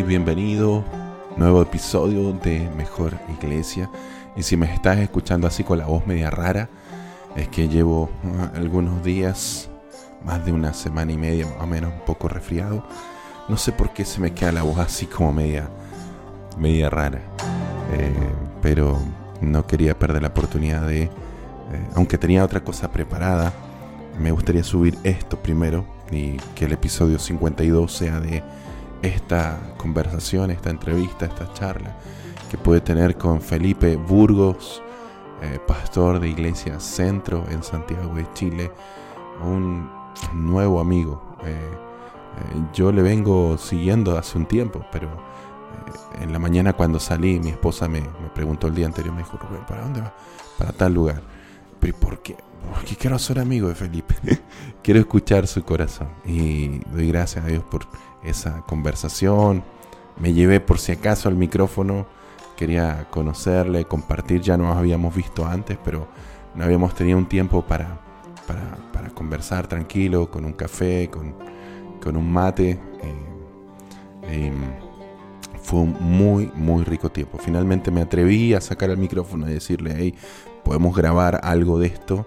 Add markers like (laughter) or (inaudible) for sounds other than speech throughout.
Bienvenido. Nuevo episodio de Mejor Iglesia. Y si me estás escuchando así con la voz media rara, es que llevo uh, algunos días, más de una semana y media más o menos, un poco resfriado. No sé por qué se me queda la voz así como media, media rara. Eh, pero no quería perder la oportunidad de, eh, aunque tenía otra cosa preparada, me gustaría subir esto primero y que el episodio 52 sea de esta conversación, esta entrevista, esta charla que puede tener con Felipe Burgos, eh, pastor de Iglesia Centro en Santiago de Chile, un nuevo amigo. Eh, eh, yo le vengo siguiendo hace un tiempo, pero en la mañana cuando salí, mi esposa me, preguntó el día anterior, me dijo, Rubén, ¿para dónde va? Para tal lugar. Pero ¿por qué? Porque quiero ser amigo de Felipe. (laughs) quiero escuchar su corazón. Y doy gracias a Dios por esa conversación. Me llevé por si acaso al micrófono. Quería conocerle, compartir. Ya nos habíamos visto antes, pero no habíamos tenido un tiempo para, para, conversar tranquilo, con un café, con, con un mate. Eh, eh, fue un muy, muy rico tiempo. Finalmente me atreví a sacar el micrófono y decirle, hey, podemos grabar algo de esto.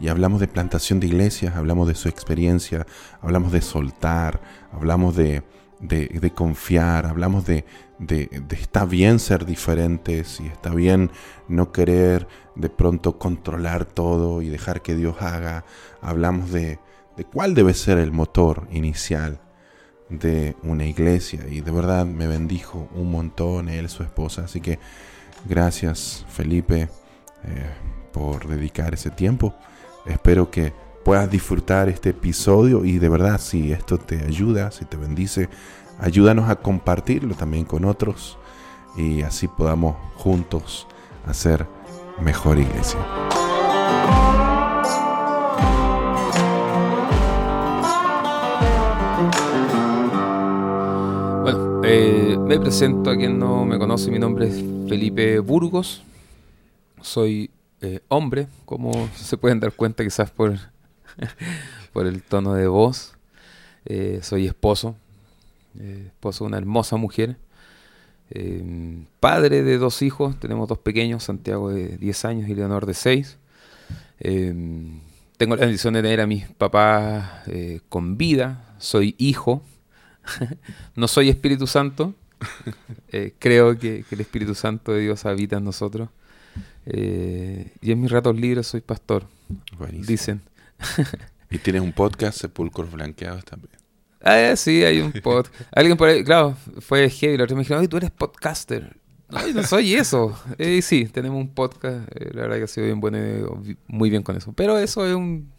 Y hablamos de plantación de iglesias, hablamos de su experiencia, hablamos de soltar, hablamos de, de, confiar, hablamos de, de, de, está bien ser diferentes y está bien no querer de pronto controlar todo y dejar que Dios haga. Hablamos de, de cuál debe ser el motor inicial de una iglesia y de verdad me bendijo un montón él, su esposa. Así que gracias Felipe eh, por dedicar ese tiempo. Espero que puedas disfrutar este episodio y de verdad si esto te ayuda, si te bendice, ayúdanos a compartirlo también con otros y así podamos juntos hacer mejor iglesia. Bueno, eh, me presento a quien no me conoce, mi nombre es Felipe Burgos, soy eh, hombre, como se pueden dar cuenta quizás por, (laughs) por el tono de voz. Eh, soy esposo, eh, esposo de una hermosa mujer, eh, padre de dos hijos, tenemos dos pequeños, Santiago de 10 años y Leonor de 6. tengo la bendición de tener a mis papás con vida, soy hijo, (laughs) no soy Espíritu Santo, (laughs) creo que el Espíritu Santo de Dios habita en nosotros. Eh, y en mis ratos libres soy pastor. Buenísimo. Dicen. (laughs) y tienes un podcast, Sepulcros Blanqueados también. Ah, sí, hay un podcast. (laughs) Alguien por ahí, claro, fue heavy. La otra me dijeron, ay, tú eres podcaster. Ay, no soy eso. (laughs) Eh, sí, tenemos un podcast. Eh, la verdad que ha sido bien bueno, muy bien con eso. Pero eso es un.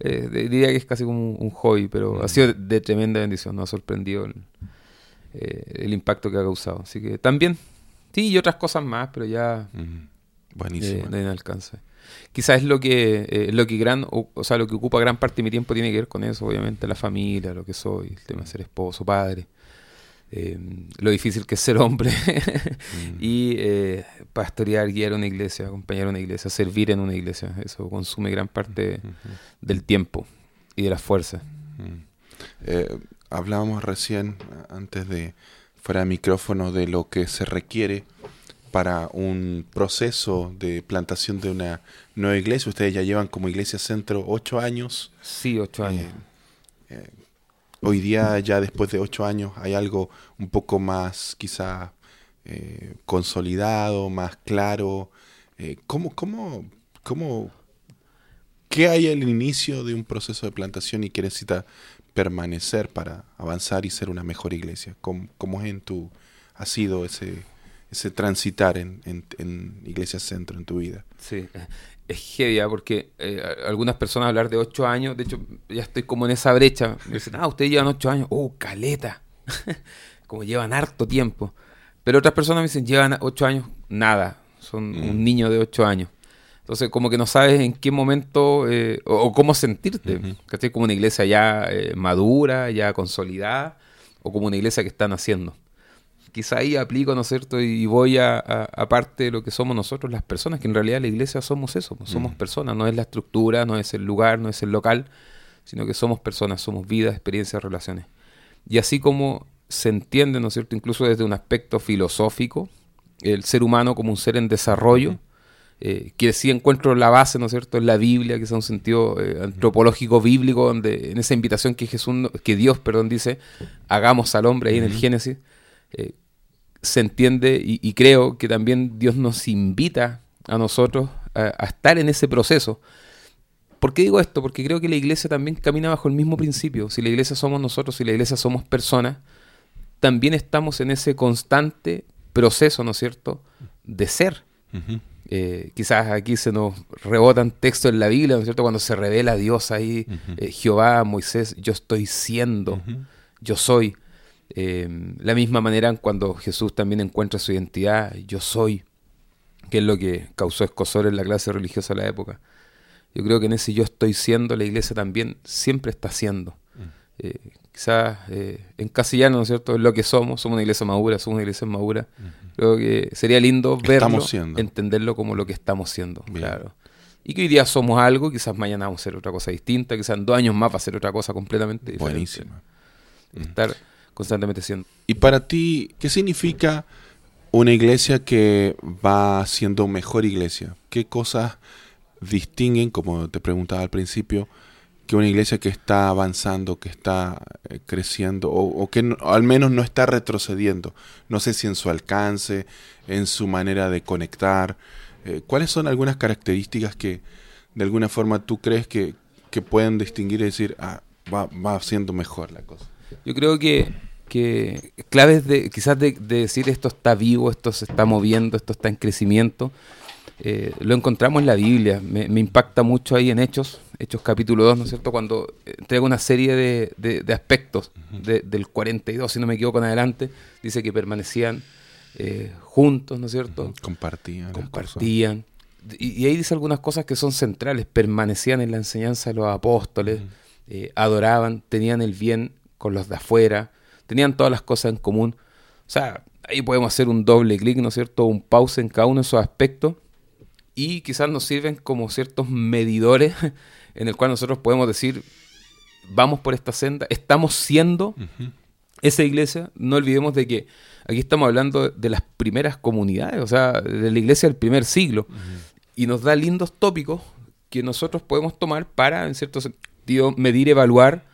Eh, diría que es casi como un, hobby, pero ha sido de, de, tremenda bendición. Nos ha sorprendido el, el, impacto que ha causado. Así que también, sí, y otras cosas más, pero ya. Mm. Buenísimo. Eh, no alcance. Quizás es lo que, eh, lo que gran, o, o, sea, lo que ocupa gran parte de mi tiempo tiene que ver con eso, obviamente, la familia, lo que soy, el tema de ser esposo, padre, eh, lo difícil que es ser hombre mm. (laughs) y eh, pastorear, guiar una iglesia, acompañar una iglesia, servir en una iglesia. Eso consume gran parte mm -hmm. del tiempo y de las fuerzas. Mm. Hablábamos recién, antes de fuera de micrófono, de lo que se requiere para un proceso de plantación de una nueva iglesia. Ustedes ya llevan como iglesia centro ocho años. Sí, ocho años. Eh, eh, hoy día, ya después de ocho años, hay algo un poco más quizá eh, consolidado, más claro. ¿Cómo, cómo, cómo, qué hay al inicio de un proceso de plantación y qué necesita permanecer para avanzar y ser una mejor iglesia? ¿Cómo, cómo es en tu, ha sido ese ese transitar en, en, en, Iglesia Centro en tu vida. Sí, es heavy, porque eh, algunas personas hablar de ocho años, de hecho ya estoy como en esa brecha, me dicen, ah, ustedes llevan ocho años, oh, caleta, (laughs) como llevan harto tiempo. Pero otras personas me dicen, llevan ocho años, nada, son mm. un niño de ocho años. Entonces, como que no sabes en qué momento eh, o, o, cómo sentirte. Uh -huh. Como una iglesia ya eh, madura, ya consolidada, o como una iglesia que están haciendo quizá ahí aplico, ¿no es cierto? Y voy a, a, a, parte de lo que somos nosotros las personas, que en realidad la iglesia somos eso, somos mm. personas, no es la estructura, no es el lugar, no es el local, sino que somos personas, somos vidas, experiencias, relaciones. Y así como se entiende, ¿no es cierto?, incluso desde un aspecto filosófico, el ser humano como un ser en desarrollo, eh, que sí encuentro la base, ¿no es cierto?, en la Biblia, que es un sentido eh, antropológico bíblico, donde en esa invitación que Jesús, que Dios, perdón, dice, hagamos al hombre ahí en el Génesis, eh, se entiende y, creo que también Dios nos invita a nosotros a, estar en ese proceso. ¿Por qué digo esto? Porque creo que la iglesia también camina bajo el mismo principio. Si la iglesia somos nosotros, si la iglesia somos personas, también estamos en ese constante proceso, ¿no es cierto?, de ser. Eh, quizás aquí se nos rebotan textos en la Biblia, ¿no es cierto? Cuando se revela Dios ahí, eh, Jehová, Moisés, yo estoy siendo, yo soy. Eh, la misma manera cuando Jesús también encuentra su identidad, yo soy, que es lo que causó escosor en la clase religiosa de la época. Yo creo que en ese yo estoy siendo, la iglesia también siempre está siendo. Mm quizás eh, en castellano, ¿no es cierto?, es lo que somos, somos una iglesia madura, somos una iglesia madura. Creo que sería lindo verlo, entenderlo como lo que estamos siendo, claro. Y que hoy día somos algo, quizás mañana vamos a hacer otra cosa distinta, quizás en dos años más va a ser otra cosa completamente diferente. Buenísima. Estar constantemente siendo. ¿Y para ti qué significa una iglesia que va siendo mejor iglesia? ¿Qué cosas distinguen, como te preguntaba al principio, que una iglesia que está avanzando, que está eh, creciendo o, que al menos no está retrocediendo. No sé si en su alcance, en su manera de conectar. Eh, ¿Cuáles son algunas características que de alguna forma tú crees que, pueden distinguir y decir, ah, va, va siendo mejor la cosa? Yo creo que, que claves de quizás de, de decir esto está vivo, esto se está moviendo, esto está en crecimiento eh, lo encontramos en la Biblia, me, impacta mucho ahí en Hechos, Hechos capítulo 2, ¿no es cierto? Cuando entrega una serie de, aspectos del 42, si no me equivoco, en adelante, dice que permanecían eh, juntos, ¿no es cierto? Compartían. Compartían. Y, ahí dice algunas cosas que son centrales, permanecían en la enseñanza de los apóstoles, eh, adoraban, tenían el bien con los de afuera, tenían todas las cosas en común. O sea, ahí podemos hacer un doble clic, ¿no es cierto? Un pause en cada uno de esos aspectos. Y quizás nos sirven como ciertos medidores (laughs) en el cual nosotros podemos decir, vamos por esta senda, estamos siendo esa iglesia, no olvidemos de que aquí estamos hablando de las primeras comunidades, o sea, de la iglesia del primer siglo, y nos da lindos tópicos que nosotros podemos tomar para, en cierto sentido, medir, evaluar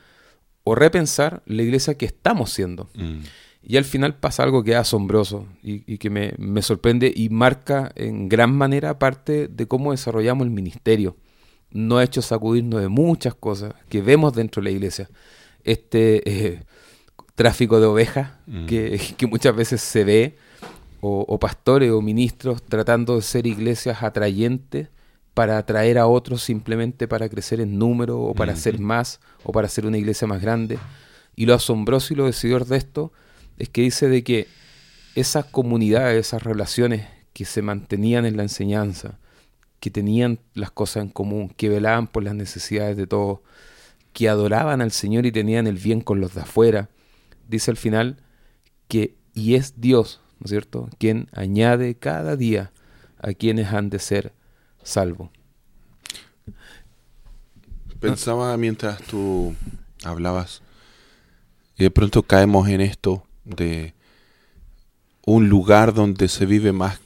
o repensar la iglesia que estamos siendo. Mm. Y al final pasa algo que es asombroso y, que me, sorprende y marca en gran manera parte de cómo desarrollamos el ministerio. No ha hecho sacudirnos de muchas cosas que vemos dentro de la iglesia. Este eh, tráfico de ovejas mm. que, (laughs) muchas veces se ve, o, pastores o ministros tratando de ser iglesias atrayentes para atraer a otros simplemente para crecer en número o para ser más o para ser una iglesia más grande. Y lo asombroso y lo decidor de esto es que dice de que esas comunidades, esas relaciones que se mantenían en la enseñanza, que tenían las cosas en común, que velaban por las necesidades de todos, que adoraban al Señor y tenían el bien con los de afuera, dice al final que y es Dios, ¿no es cierto?, quien añade cada día a quienes han de ser salvos. Pensaba mientras tú hablabas y de pronto caemos en esto de un lugar donde se vive más,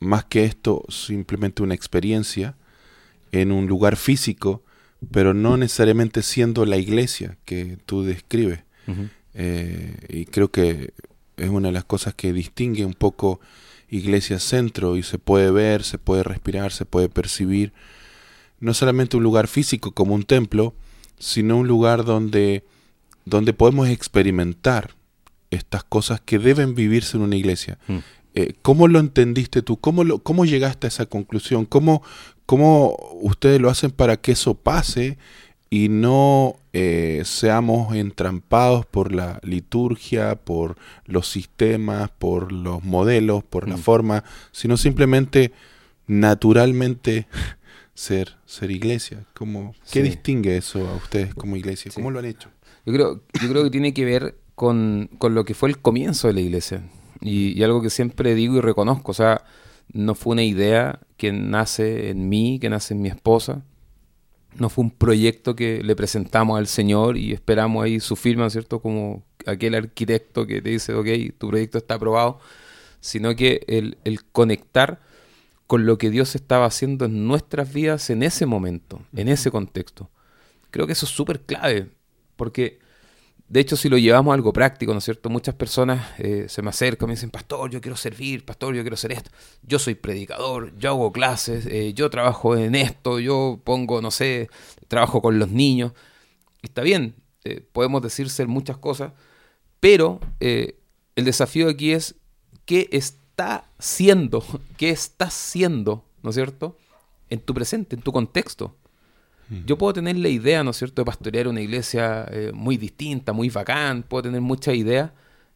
más que esto, simplemente una experiencia, en un lugar físico, pero no necesariamente siendo la iglesia que tú describes. Eh, y creo que es una de las cosas que distingue un poco iglesia centro y se puede ver, se puede respirar, se puede percibir. No solamente un lugar físico como un templo, sino un lugar donde, donde podemos experimentar estas cosas que deben vivirse en una iglesia. Mm. Eh, ¿Cómo lo entendiste tú? ¿Cómo, lo, ¿Cómo llegaste a esa conclusión? ¿Cómo, ¿Cómo ustedes lo hacen para que eso pase y no eh, seamos entrampados por la liturgia, por los sistemas, por los modelos, por la mm. forma, sino simplemente naturalmente (laughs) ser, ser iglesia? ¿Cómo, ¿Qué distingue eso a ustedes como iglesia? ¿Cómo lo han hecho? Yo creo, yo creo que tiene que ver con, lo que fue el comienzo de la iglesia. Y, algo que siempre digo y reconozco, o sea, no fue una idea que nace en mí, que nace en mi esposa, no fue un proyecto que le presentamos al Señor y esperamos ahí su firma, ¿cierto? Como aquel arquitecto que te dice, ok, tu proyecto está aprobado, sino que el, el conectar con lo que Dios estaba haciendo en nuestras vidas en ese momento, en ese contexto. Creo que eso es súper clave, porque de hecho si lo llevamos a algo práctico, ¿no es cierto? Muchas personas eh, se me acercan y me dicen, pastor, yo quiero servir, pastor, yo quiero hacer esto, yo soy predicador, yo hago clases, eh, yo trabajo en esto, yo pongo, no sé, trabajo con los niños. está bien, eh, podemos decir ser muchas cosas, pero el desafío aquí es qué está siendo, (laughs) qué estás siendo, ¿no es cierto? En tu presente, en tu contexto. Yo puedo tener la idea, ¿no es cierto?, de pastorear una iglesia eh, muy distinta, muy bacán, puedo tener muchas ideas,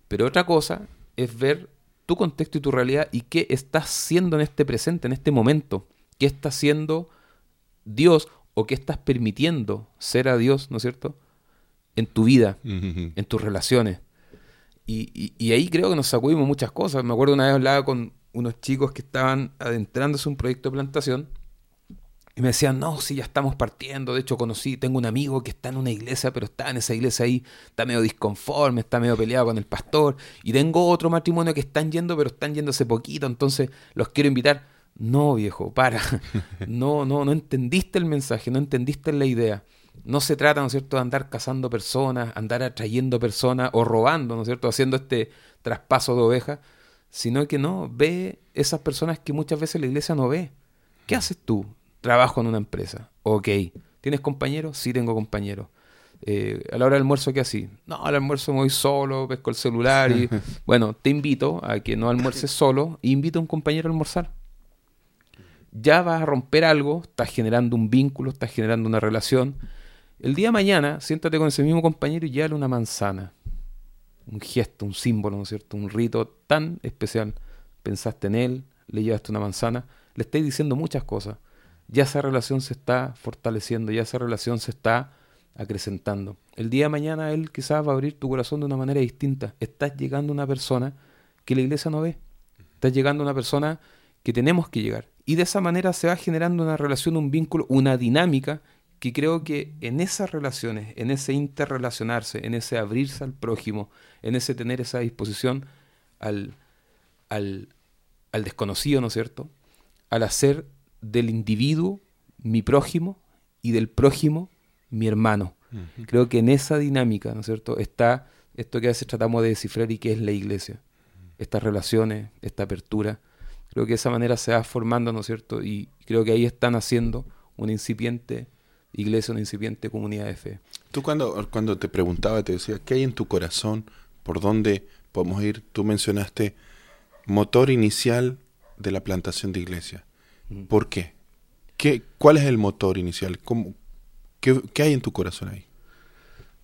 pero otra cosa es ver tu contexto y tu realidad y qué estás haciendo en este presente, en este momento. ¿Qué está haciendo Dios o qué estás permitiendo ser a Dios, ¿no es cierto?, en tu vida, en tus relaciones. Y, y, ahí creo que nos sacudimos muchas cosas. Me acuerdo una vez hablaba con unos chicos que estaban adentrándose en un proyecto de plantación y me decían, no, si ya estamos partiendo. De hecho, conocí, tengo un amigo que está en una iglesia, pero está en esa iglesia ahí, está medio disconforme, está medio peleado con el pastor. Y tengo otro matrimonio que están yendo, pero están yendo hace poquito, entonces los quiero invitar. No, viejo, para. (laughs) No, no, no entendiste el mensaje, no entendiste la idea. No se trata, ¿no es cierto?, de andar cazando personas, andar atrayendo personas o robando, ¿no es cierto?, haciendo este traspaso de ovejas, sino que no, ve esas personas que muchas veces la iglesia no ve. ¿Qué haces tú? Trabajo en una empresa. Ok. ¿Tienes compañeros? Sí, tengo compañeros. Eh, a la hora del almuerzo, ¿qué así? No, al almuerzo me voy solo, pesco el celular y... (laughs) bueno, te invito a que no almuerces solo e invito a un compañero a almorzar. Ya vas a romper algo, estás generando un vínculo, estás generando una relación. El día de mañana, siéntate con ese mismo compañero y llévale una manzana. Un gesto, un símbolo, ¿no es cierto? Un rito tan especial. Pensaste en él, le llevaste una manzana, le estáis diciendo muchas cosas ya esa relación se está fortaleciendo, ya esa relación se está acrecentando. El día de mañana Él quizás va a abrir tu corazón de una manera distinta. Estás llegando a una persona que la iglesia no ve. Estás llegando a una persona que tenemos que llegar. Y de esa manera se va generando una relación, un vínculo, una dinámica que creo que en esas relaciones, en ese interrelacionarse, en ese abrirse al prójimo, en ese tener esa disposición al, al, al desconocido, ¿no es cierto? Al hacer del individuo mi prójimo y del prójimo mi hermano. Creo que en esa dinámica, ¿no es cierto?, está esto que a veces tratamos de descifrar y que es la iglesia. Estas relaciones, esta apertura. Creo que de esa manera se va formando, ¿no es cierto? Y creo que ahí están haciendo una incipiente iglesia, una incipiente comunidad de fe. Tú cuando, cuando te preguntaba, te decía, ¿qué hay en tu corazón? ¿Por dónde podemos ir? Tú mencionaste motor inicial de la plantación de iglesia. ¿Por qué? qué? ¿Cuál es el motor inicial? qué, hay en tu corazón ahí?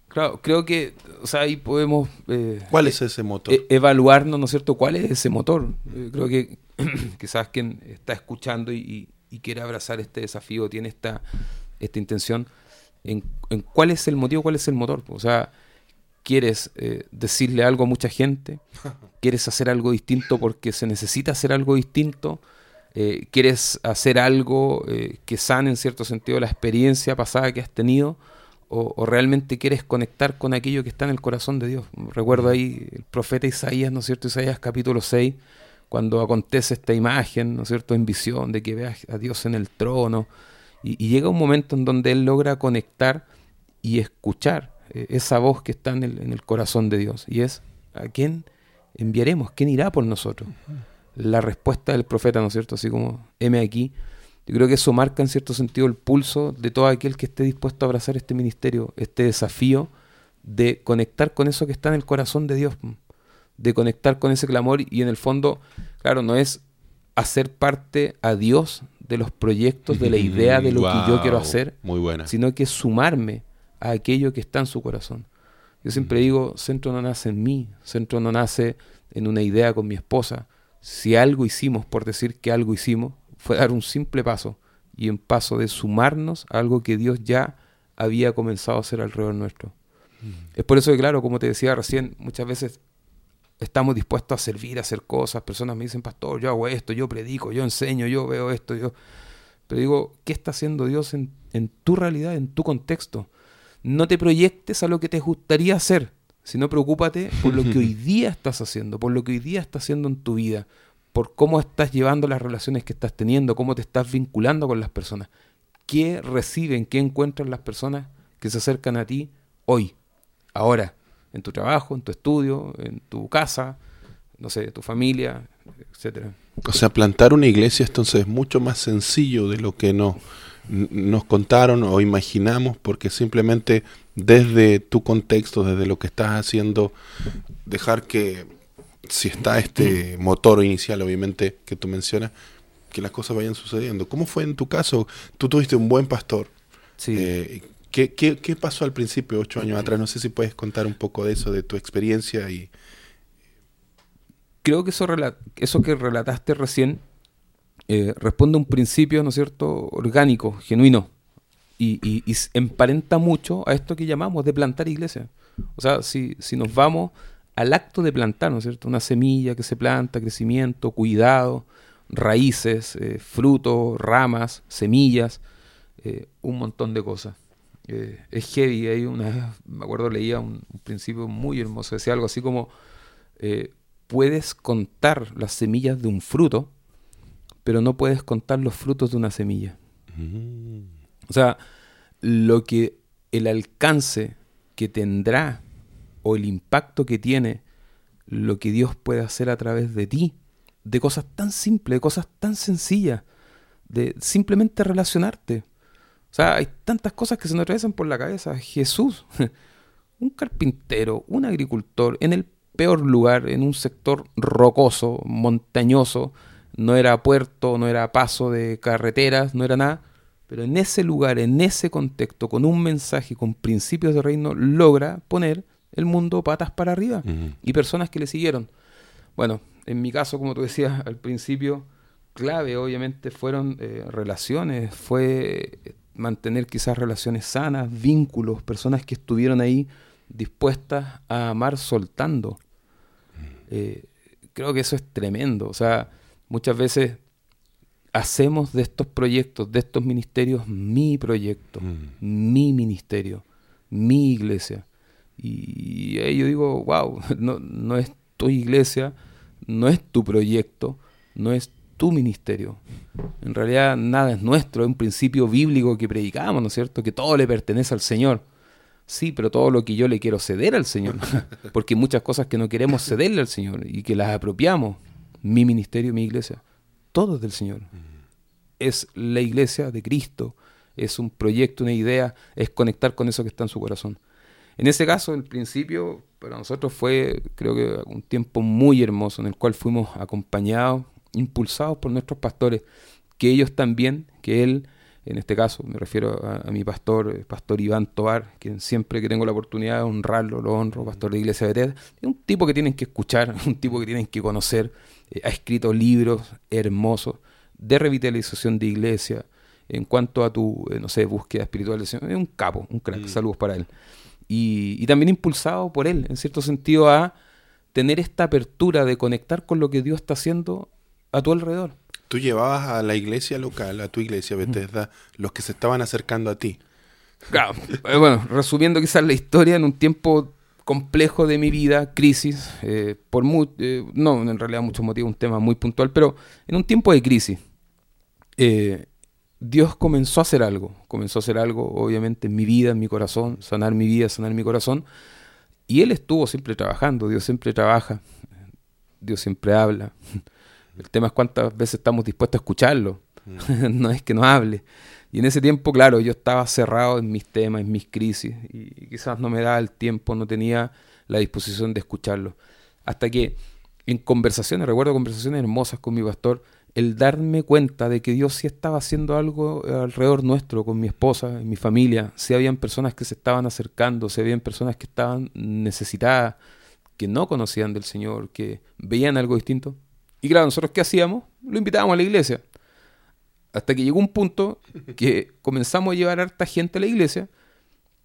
Claro, creo que, o sea, ahí podemos... Eh, ¿Cuál es ese motor? E, evaluarnos, ¿no es cierto? ¿Cuál es ese motor? Eh, creo que (clears throat) quizás quien está escuchando y, quiere abrazar este desafío, tiene esta, esta intención, en, cuál es el motivo, cuál es el motor. O sea, ¿quieres eh, decirle algo a mucha gente? (laughs) ¿Quieres hacer algo distinto porque se necesita hacer algo distinto? Eh, quieres hacer algo eh, que sane en cierto sentido la experiencia pasada que has tenido, o, realmente quieres conectar con aquello que está en el corazón de Dios. Recuerdo ahí el profeta Isaías, ¿no es cierto? Isaías capítulo 6, cuando acontece esta imagen, ¿no es cierto?, en visión de que veas a Dios en el trono, y, llega un momento en donde él logra conectar y escuchar eh, esa voz que está en el, en el, corazón de Dios, y es, ¿a quién enviaremos? ¿Quién irá por nosotros? La respuesta del profeta, ¿no es cierto? Así como, M aquí. Yo creo que eso marca en cierto sentido el pulso de todo aquel que esté dispuesto a abrazar este ministerio, este desafío de conectar con eso que está en el corazón de Dios, de conectar con ese clamor y en el fondo, claro, no es hacer parte a Dios de los proyectos, de la (laughs) idea de lo que yo quiero hacer, muy buena. sino que sumarme a aquello que está en su corazón. Yo siempre digo, centro no nace en mí, centro no nace en una idea con mi esposa, si algo hicimos, por decir que algo hicimos, fue dar un simple paso y un paso de sumarnos a algo que Dios ya había comenzado a hacer alrededor nuestro. Mm. Es por eso que, claro, como te decía recién, muchas veces estamos dispuestos a servir, a hacer cosas. Personas me dicen, pastor, yo hago esto, yo predico, yo enseño, yo veo esto, yo... pero digo, ¿qué está haciendo Dios en, en tu realidad, en tu contexto? No te proyectes a lo que te gustaría hacer, sino preocúpate por lo que hoy (laughs) día estás haciendo, por lo que hoy día estás haciendo en tu vida, por cómo estás llevando las relaciones que estás teniendo, cómo te estás vinculando con las personas. ¿Qué reciben, qué encuentran las personas que se acercan a ti hoy, ahora, en tu trabajo, en tu estudio, en tu casa, no sé, tu familia, etcétera? O sea, plantar una iglesia entonces es mucho más sencillo de lo que no, nos contaron o imaginamos, porque simplemente desde tu contexto, desde lo que estás haciendo, dejar que si está este motor inicial, obviamente, que tú mencionas, que las cosas vayan sucediendo. ¿Cómo fue en tu caso? Tú tuviste un buen pastor. Sí. Eh, ¿qué, qué, qué pasó al principio, ocho años atrás? No sé si puedes contar un poco de eso, de tu experiencia y... Creo que eso, eso que relataste recién eh, responde a un principio, ¿no cierto?, orgánico, genuino, y, emparenta mucho a esto que llamamos de plantar iglesia. O sea, si, si nos vamos al acto de plantar, ¿no es cierto?, una semilla que se planta, crecimiento, cuidado, raíces, eh, frutos, ramas, semillas, eh, un montón de cosas. Eh, es heavy, hay una, me acuerdo leía un, principio muy hermoso, decía algo así como, puedes contar las semillas de un fruto, pero no puedes contar los frutos de una semilla. Mm. O sea, lo que el alcance que tendrá o el impacto que tiene lo que Dios puede hacer a través de ti, de cosas tan simples, de cosas tan sencillas, de simplemente relacionarte. O sea, hay tantas cosas que se nos atraviesan por la cabeza. Jesús, (laughs) un carpintero, un agricultor, en el peor lugar, en un sector rocoso, montañoso, no era puerto, no era paso de carreteras, no era nada, pero en ese lugar, en ese contexto, con un mensaje, con principios de reino, logra poner el mundo patas para arriba uh -huh. y personas que le siguieron. Bueno, en mi caso, como tú decías al principio, clave obviamente fueron eh, relaciones, fue mantener quizás relaciones sanas, vínculos, personas que estuvieron ahí dispuestas a amar soltando. Eh, creo que eso es tremendo. O sea, muchas veces hacemos de estos proyectos, de estos ministerios, mi proyecto, mm. mi ministerio, mi iglesia. Y ahí yo digo, wow, no, no es tu iglesia, no es tu proyecto, no es tu ministerio. En realidad nada es nuestro, es un principio bíblico que predicamos, ¿no es cierto? Que todo le pertenece al Señor. Sí, pero todo lo que yo le quiero ceder al Señor, (laughs) porque hay muchas cosas que no queremos cederle al Señor y que las apropiamos. Mi ministerio, mi iglesia, todo es del Señor. Es la iglesia de Cristo, es un proyecto, una idea, es conectar con eso que está en su corazón. En ese caso, el principio para nosotros fue, creo que, un tiempo muy hermoso en el cual fuimos acompañados, impulsados por nuestros pastores, que ellos también, que él, en este caso me refiero a, a mi pastor, el pastor Iván Tobar, quien siempre que tengo la oportunidad de honrarlo, lo honro, pastor de Iglesia de Bethesda, es un tipo que tienen que escuchar, (laughs) un tipo que tienen que conocer, eh, ha escrito libros hermosos de revitalización de iglesia, en cuanto a tu, eh, no sé, búsqueda espiritual, es un capo, un crack, mm. saludos para él. Y, y, también impulsado por él, en cierto sentido, a tener esta apertura de conectar con lo que Dios está haciendo a tu alrededor. Tú llevabas a la iglesia local, a tu iglesia Bethesda, los que se estaban acercando a ti. Claro, eh, bueno, resumiendo quizás la historia en un tiempo complejo de mi vida, crisis, eh, por eh, no, en realidad muchos motivos, un tema muy puntual, pero en un tiempo de crisis, eh, Dios comenzó a hacer algo, comenzó a hacer algo, obviamente, en mi vida, en mi corazón, sanar mi vida, sanar mi corazón, y Él estuvo siempre trabajando, Dios siempre trabaja, Dios siempre habla. El tema es cuántas veces estamos dispuestos a escucharlo, mm. (laughs) no es que no hable. Y en ese tiempo, claro, yo estaba cerrado en mis temas, en mis crisis, y quizás no me daba el tiempo, no tenía la disposición de escucharlo. Hasta que en conversaciones, recuerdo conversaciones hermosas con mi pastor, el darme cuenta de que Dios sí estaba haciendo algo alrededor nuestro, con mi esposa, en mi familia, si habían personas que se estaban acercando, si habían personas que estaban necesitadas, que no conocían del Señor, que veían algo distinto. Y claro, nosotros qué hacíamos? Lo invitábamos a la iglesia. Hasta que llegó un punto que comenzamos a llevar a harta gente a la iglesia.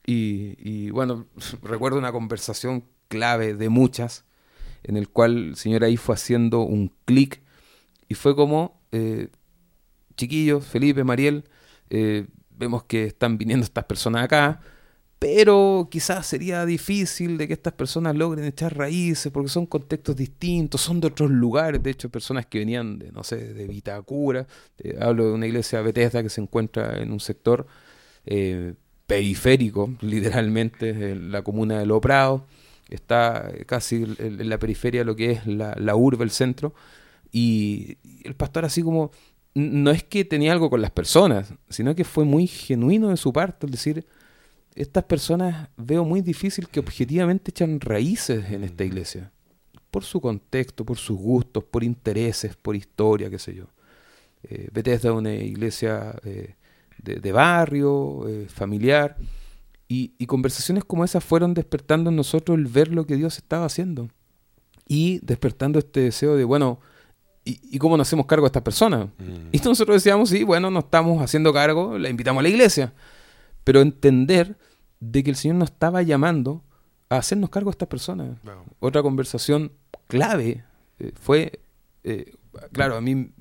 Y, bueno, (laughs) recuerdo una conversación clave de muchas, en el cual el Señor ahí fue haciendo un clic. Y fue como, eh, chiquillos, Felipe, Mariel, eh, vemos que están viniendo estas personas acá, pero quizás sería difícil de que estas personas logren echar raíces porque son contextos distintos, son de otros lugares, de hecho personas que venían de, no sé, de Vitacura, hablo de una iglesia Bethesda que se encuentra en un sector eh, periférico, literalmente, en la comuna de Lo Prado, está casi en, la periferia de lo que es la, la urbe, el centro, y el pastor así como, no es que tenía algo con las personas, sino que fue muy genuino de su parte, es decir, estas personas veo muy difícil que objetivamente echan raíces en esta iglesia, por su contexto, por sus gustos, por intereses, por historia, qué sé yo. Eh, Bethesda es una iglesia eh, de, barrio, eh, familiar, y, y, conversaciones como esas fueron despertando en nosotros el ver lo que Dios estaba haciendo y despertando este deseo de, bueno, ¿y, cómo nos hacemos cargo de estas personas? Mm. Y nosotros decíamos, sí, bueno, nos estamos haciendo cargo, la invitamos a la iglesia, pero entender de que el Señor nos estaba llamando a hacernos cargo de estas personas. Otra conversación clave eh, fue, eh, claro, a mí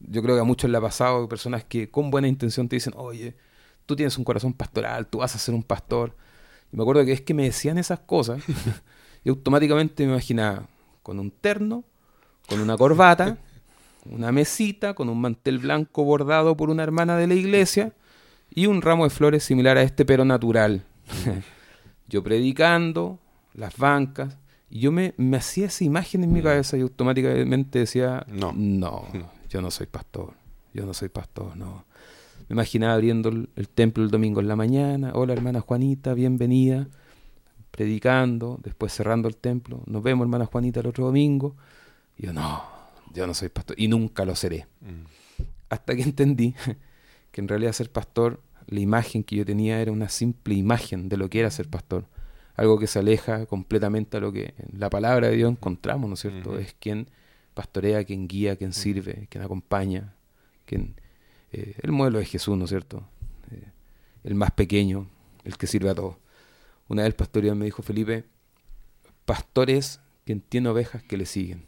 yo creo que a muchos le ha pasado personas que con buena intención te dicen, oye, tú tienes un corazón pastoral, tú vas a ser un pastor. Y me acuerdo que es que me decían esas cosas (laughs) y automáticamente me imaginaba con un terno, con una corbata, una mesita, con un mantel blanco bordado por una hermana de la iglesia y un ramo de flores similar a este, pero natural. (laughs) yo predicando, las bancas, y yo me, me hacía esa imagen en mi cabeza y automáticamente decía, no, (laughs) no yo no soy pastor, yo no soy pastor, no. Me imaginaba abriendo el, templo el domingo en la mañana, hola hermana Juanita, bienvenida, predicando, después cerrando el templo, nos vemos hermana Juanita el otro domingo, y yo no, yo no soy pastor, y nunca lo seré. Mm. Hasta que entendí que en realidad ser pastor, la imagen que yo tenía era una simple imagen de lo que era ser pastor, algo que se aleja completamente a lo que en la palabra de Dios encontramos, ¿no es cierto? Es quien pastorea, quien guía, quien sirve, quien acompaña, quien, eh, el modelo de Jesús, ¿no es cierto? Eh, el más pequeño, el que sirve a todos. Una vez el pastor me dijo, Felipe, pastor es quien tiene ovejas que le siguen.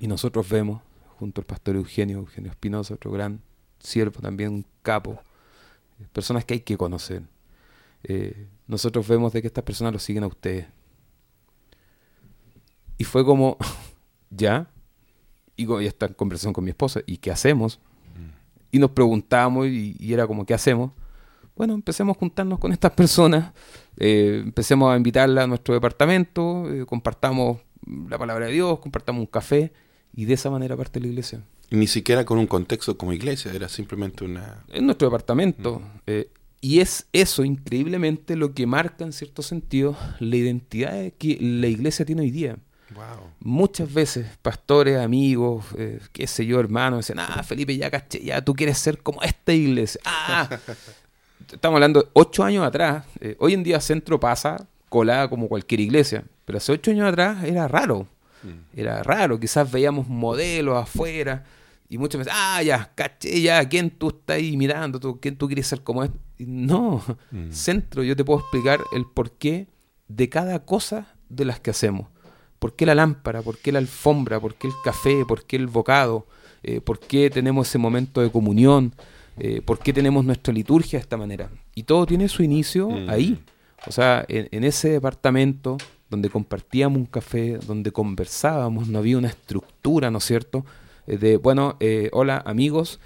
Y nosotros vemos, junto al pastor Eugenio, Eugenio Espinosa, otro gran siervo, también un capo, personas que hay que conocer. Eh, nosotros vemos de que estas personas lo siguen a ustedes. Y fue como, (laughs) ya, y, y esta en conversación con mi esposa, ¿y qué hacemos? Mm. Y nos preguntamos y, era como, ¿qué hacemos? Bueno, empecemos a juntarnos con estas personas, eh, empecemos a invitarla a nuestro departamento, eh, compartamos la palabra de Dios, compartamos un café y de esa manera parte la iglesia. Ni siquiera con un contexto como iglesia, era simplemente una... En nuestro departamento. Mm. Eh, y es eso, increíblemente, lo que marca en cierto sentido la identidad que la iglesia tiene hoy día. Muchas veces pastores, amigos, eh, qué sé yo, hermanos, dicen, ah, Felipe, ya caché, ya tú quieres ser como esta iglesia. Ah, (laughs) estamos hablando de ocho años atrás. Eh, hoy en día Centro pasa colada como cualquier iglesia, pero hace ocho años atrás era raro. Mm. Era raro, quizás veíamos modelos afuera y muchos me decían, ah, ya, caché, ya, ¿quién tú estás ahí mirando? ¿Tú, ¿Quién tú quieres ser como este? no, mm. Centro, yo te puedo explicar el porqué de cada cosa de las que hacemos. ¿Por qué la lámpara? ¿Por qué la alfombra? ¿Por qué el café? ¿Por qué el bocado? Eh, ¿Por qué tenemos ese momento de comunión? Eh, ¿Por qué tenemos nuestra liturgia de esta manera? Y todo tiene su inicio mm. ahí. O sea, en, ese departamento donde compartíamos un café, donde conversábamos, no había una estructura, ¿no es cierto? Eh, de, bueno, hola amigos,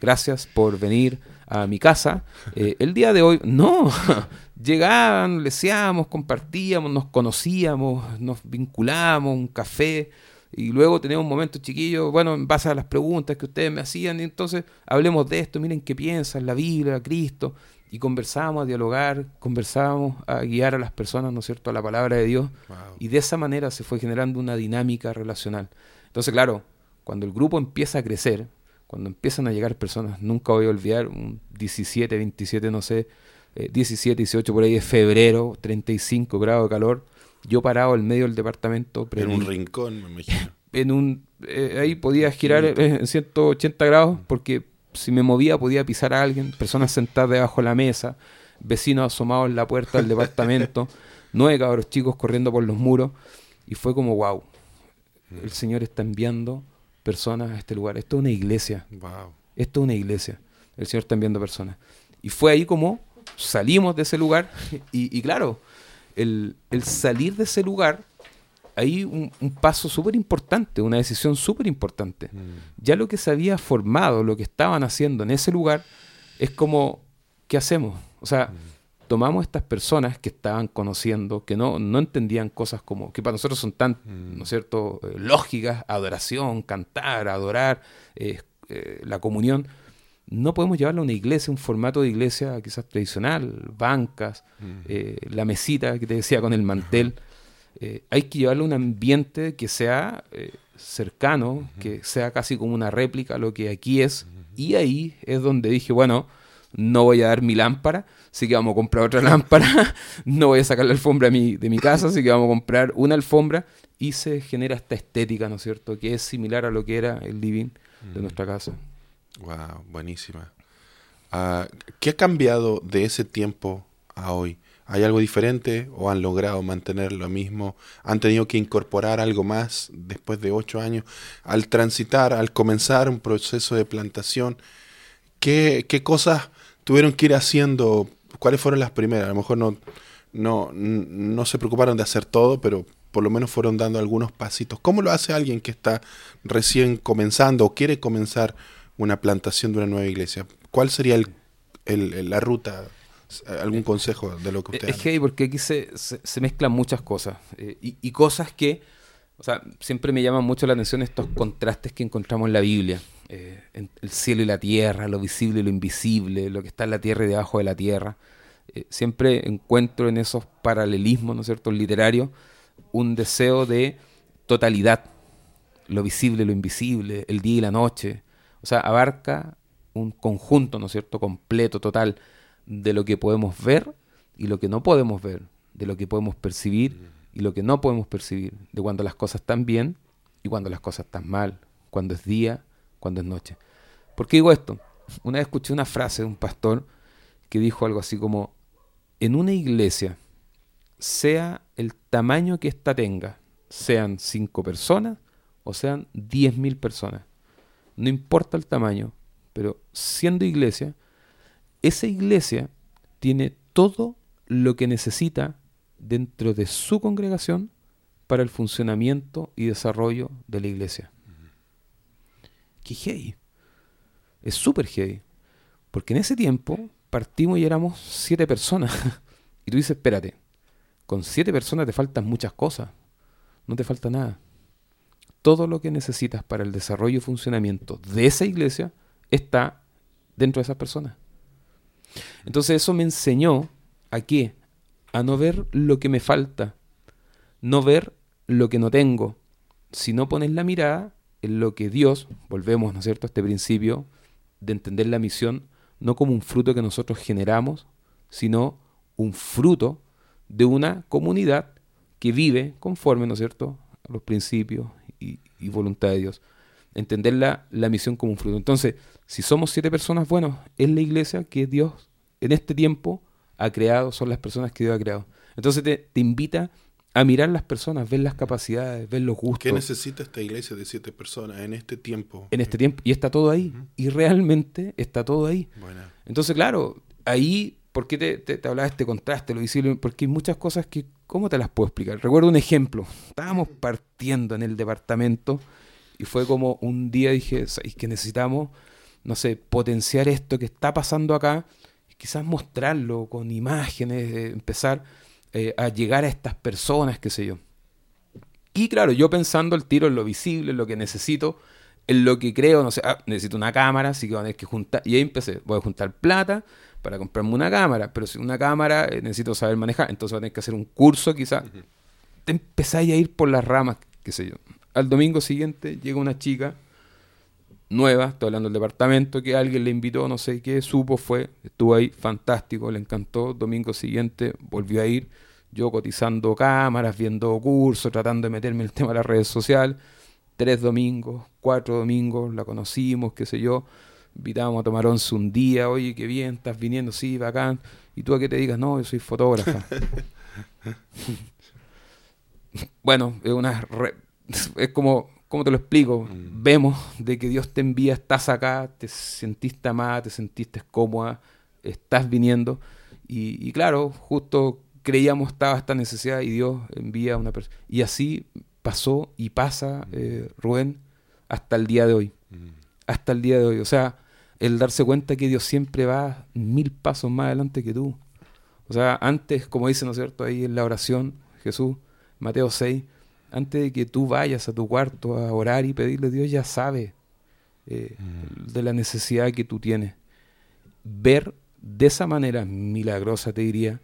gracias por venir a mi casa. el día de hoy, no, (laughs) llegaban, leseábamos, compartíamos, nos conocíamos, nos vinculábamos, un café, y luego teníamos un momento chiquillo, bueno, en base a las preguntas que ustedes me hacían, y entonces hablemos de esto, miren qué piensan, la Biblia, Cristo, y conversábamos a dialogar, conversábamos a guiar a las personas, ¿no es cierto?, a la palabra de Dios, y de esa manera se fue generando una dinámica relacional. Entonces, claro, cuando el grupo empieza a crecer, cuando empiezan a llegar personas, nunca voy a olvidar, un 17, 27, no sé, 17, eh, 18 por ahí de febrero, 35 grados de calor, yo parado en medio del departamento. En un rincón, me imagino. (laughs) En un, eh, ahí podía girar eh, en 180 grados porque si me movía podía pisar a alguien, personas sentadas debajo de la mesa, vecinos asomados en la puerta del departamento, (laughs) nueve cabros chicos corriendo por los muros y fue como wow, el Señor está enviando personas a este lugar. Esto es una iglesia. Wow. Esto es una iglesia. El Señor está enviando personas. Y fue ahí como salimos de ese lugar. (laughs) Y, y claro, el, el salir de ese lugar hay un, un paso súper importante, una decisión súper importante. Mm. Ya lo que se había formado, lo que estaban haciendo en ese lugar, es como, ¿qué hacemos? O sea, tomamos estas personas que estaban conociendo, que no, no entendían cosas como, que para nosotros son tan, Mm. ¿no es cierto?, eh, lógicas, adoración, cantar, adorar, eh, eh, la comunión. No podemos llevarlo a una iglesia, un formato de iglesia quizás tradicional, bancas, Mm. eh, la mesita que te decía con el mantel. Hay que llevarlo a un ambiente que sea cercano, que sea casi como una réplica a lo que aquí es. Y ahí es donde dije, bueno, no voy a dar mi lámpara, así que vamos a comprar otra (laughs) lámpara. no voy a sacar la alfombra de mi, de mi casa, así que vamos a comprar una alfombra. Y se genera esta estética, ¿no es cierto?, que es similar a lo que era el living de nuestra casa. Wow, buenísima. Ah, ¿Qué ha cambiado de ese tiempo a hoy? ¿Hay algo diferente o han logrado mantener lo mismo? ¿Han tenido que incorporar algo más después de ocho años? Al transitar, al comenzar un proceso de plantación, ¿qué, qué cosas tuvieron que ir haciendo? ¿Cuáles fueron las primeras? A lo mejor no, no, no se preocuparon de hacer todo, pero por lo menos fueron dando algunos pasitos. ¿Cómo lo hace alguien que está recién comenzando o quiere comenzar una plantación de una nueva iglesia? ¿Cuál sería el, el- la ruta? ¿Algún consejo de lo que usted Es heavy porque aquí se, se, se mezclan muchas cosas. eh, y, y cosas que, o sea, siempre me llaman mucho la atención estos contrastes que encontramos en la Biblia. Eh, el cielo y la tierra, lo visible y lo invisible, lo que está en la tierra y debajo de la tierra. Eh, siempre encuentro en esos paralelismos, ¿no es cierto?, literarios, un deseo de totalidad. Lo visible, lo invisible, el día y la noche. O sea, abarca un conjunto, ¿no es cierto?, completo, total, de lo que podemos ver y lo que no podemos ver, de lo que podemos percibir y lo que no podemos percibir, de cuando las cosas están bien y cuando las cosas están mal, cuando es día, cuando es noche. ¿Por qué digo esto? Una vez escuché una frase de un pastor que dijo algo así como, en una iglesia, sea el tamaño que ésta tenga, sean cinco personas o sean diez mil personas, no importa el tamaño, pero siendo iglesia, esa iglesia tiene todo lo que necesita dentro de su congregación para el funcionamiento y desarrollo de la iglesia. Qué heavy. Es súper heavy. Porque en ese tiempo partimos y éramos siete personas. (laughs) y tú dices, espérate, con siete personas te faltan muchas cosas. No te falta nada. Todo lo que necesitas para el desarrollo y funcionamiento de esa iglesia está dentro de esas personas. Entonces eso me enseñó a qué? A no ver lo que me falta, no ver lo que no tengo, sino poner la mirada en lo que Dios, volvemos, ¿no es cierto?, a este principio de entender la misión no como un fruto que nosotros generamos, sino un fruto de una comunidad que vive conforme, ¿no es cierto?, a los principios y, voluntad de Dios. Entender la, la misión como un fruto. Entonces, si somos siete personas, bueno, es la iglesia que Dios en este tiempo ha creado, son las personas que Dios ha creado. Entonces te, te invita a mirar las personas, ver las capacidades, ver los gustos ¿Qué necesita esta iglesia de siete personas en este tiempo? en este tiempo. Y está todo ahí. Y realmente está todo ahí. Bueno, Entonces, claro, ahí, ¿por qué te, te, te hablaba de este contraste, lo visible? Porque hay muchas cosas que, ¿cómo te las puedo explicar? Recuerdo un ejemplo. Estábamos partiendo en el departamento y fue como un día dije, ¿sabéis que necesitamos, no sé, potenciar esto que está pasando acá? Y quizás mostrarlo con imágenes, eh, empezar eh, a llegar a estas personas, qué sé yo. Y claro, yo pensando el tiro en lo visible, en lo que necesito, en lo que creo, no sé, ah, necesito una cámara, así que voy a tener que juntar. Y ahí empecé, voy a juntar plata para comprarme una cámara, pero si una cámara eh, necesito saber manejar, entonces voy a tener que hacer un curso quizás. Te empezáis a ir por las ramas, qué sé yo. Al domingo siguiente llega una chica nueva, estoy hablando del departamento, que alguien le invitó, no sé qué, supo, fue, estuvo ahí, fantástico, le encantó. Domingo siguiente volvió a ir, yo cotizando cámaras, viendo cursos, tratando de meterme en el (laughs) tema de las redes sociales. Tres domingos, cuatro domingos, la conocimos, qué sé yo. Invitábamos a tomar once un día, oye, qué bien, estás viniendo, sí, bacán. Y tú a que te digas, no, yo soy fotógrafa. (laughs) bueno, es una re- es como ¿cómo te lo explico? Mm. Vemos de que Dios te envía, estás acá, te sentiste amada, te sentiste cómoda, estás viniendo. Y, claro, justo creíamos estaba esta necesidad y Dios envía a una persona. Y así pasó y pasa, mm. eh, Rubén, hasta el día de hoy. Mm. Hasta el día de hoy. O sea, el darse cuenta que Dios siempre va mil pasos más adelante que tú. O sea, antes, como dice, ¿no es cierto? Ahí en la oración, Jesús, Mateo 6, antes de que tú vayas a tu cuarto a orar y pedirle a Dios, ya sabe eh, mm. de la necesidad que tú tienes. Ver de esa manera milagrosa, te diría,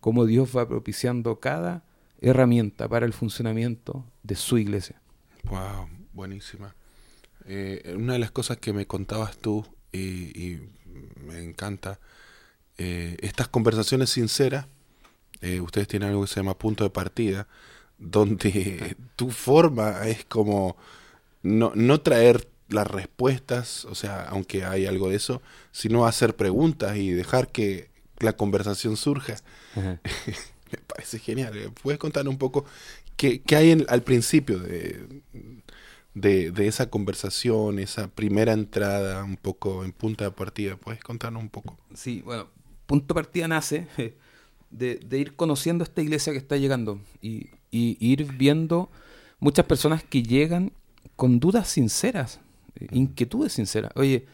cómo Dios va propiciando cada herramienta para el funcionamiento de su iglesia. Wow, buenísima. Eh, una de las cosas que me contabas tú y, me encanta eh, estas conversaciones sinceras. Ustedes tienen algo que se llama punto de partida, donde tu forma es como no, no traer las respuestas, o sea, aunque hay algo de eso, sino hacer preguntas y dejar que la conversación surja. (laughs) Me parece genial. ¿Puedes contar un poco qué, qué hay al principio de, de, de, esa conversación, esa primera entrada, un poco en punta de partida? ¿Puedes contarnos un poco? Sí, bueno, punto de partida nace (laughs) de, de ir conociendo esta iglesia que está llegando y, y, ir viendo muchas personas que llegan con dudas sinceras, inquietudes sinceras. Oye,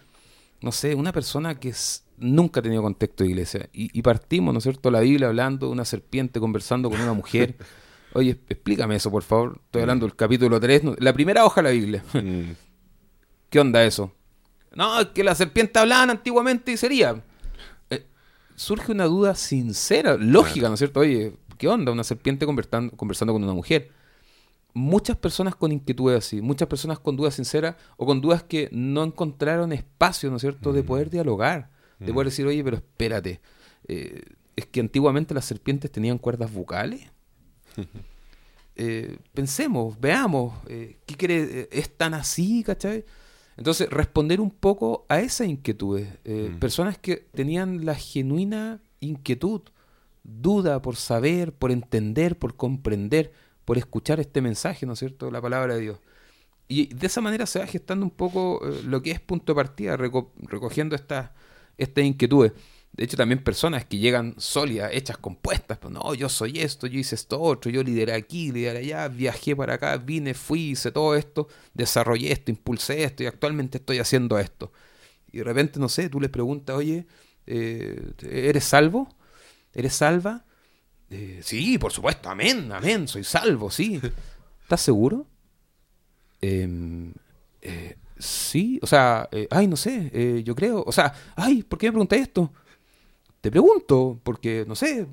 no sé, una persona que nunca ha tenido contexto de iglesia y, y, partimos, ¿no es cierto?, la Biblia hablando de una serpiente conversando con una mujer. (laughs) Oye, explícame eso, por favor. Estoy hablando del capítulo 3, la primera hoja de la Biblia. (laughs) ¿Qué onda eso? No, es que la serpiente hablaban antiguamente y sería. Eh, surge una duda sincera, lógica, ¿no es cierto? Oye, ¿qué onda? Una serpiente conversando, conversando con una mujer. Muchas personas con inquietudes así, muchas personas con dudas sinceras o con dudas que no encontraron espacio, ¿no es cierto?, de poder mm. dialogar, de poder mm. decir, oye, pero espérate, eh, es que antiguamente las serpientes tenían cuerdas vocales. (laughs) Eh, pensemos, veamos, eh, ¿qué quiere? ¿Es tan así, cachai? Entonces, responder un poco a esas inquietudes. Mm. Personas que tenían la genuina inquietud, duda por saber, por entender, por comprender, por escuchar este mensaje, ¿no es cierto? La palabra de Dios. Y de esa manera se va gestando un poco lo que es punto de partida, recogiendo estas estas inquietudes. De hecho, también personas que llegan sólidas, hechas, compuestas. Pues no, yo soy esto, yo hice esto otro, yo lideré aquí, lideré allá, viajé para acá, vine, fui, hice todo esto, desarrollé esto, impulsé esto y actualmente estoy haciendo esto. Y de repente, no sé, tú les preguntas, oye, eh, ¿eres salvo? ¿Eres salva? Eh, sí, por supuesto, amén, amén, soy salvo, sí. (laughs) ¿Estás seguro? Em, eh, sí, o sea, ay, no sé, yo creo, o sea, ay, ¿por qué me preguntas esto? te pregunto, porque, no sé,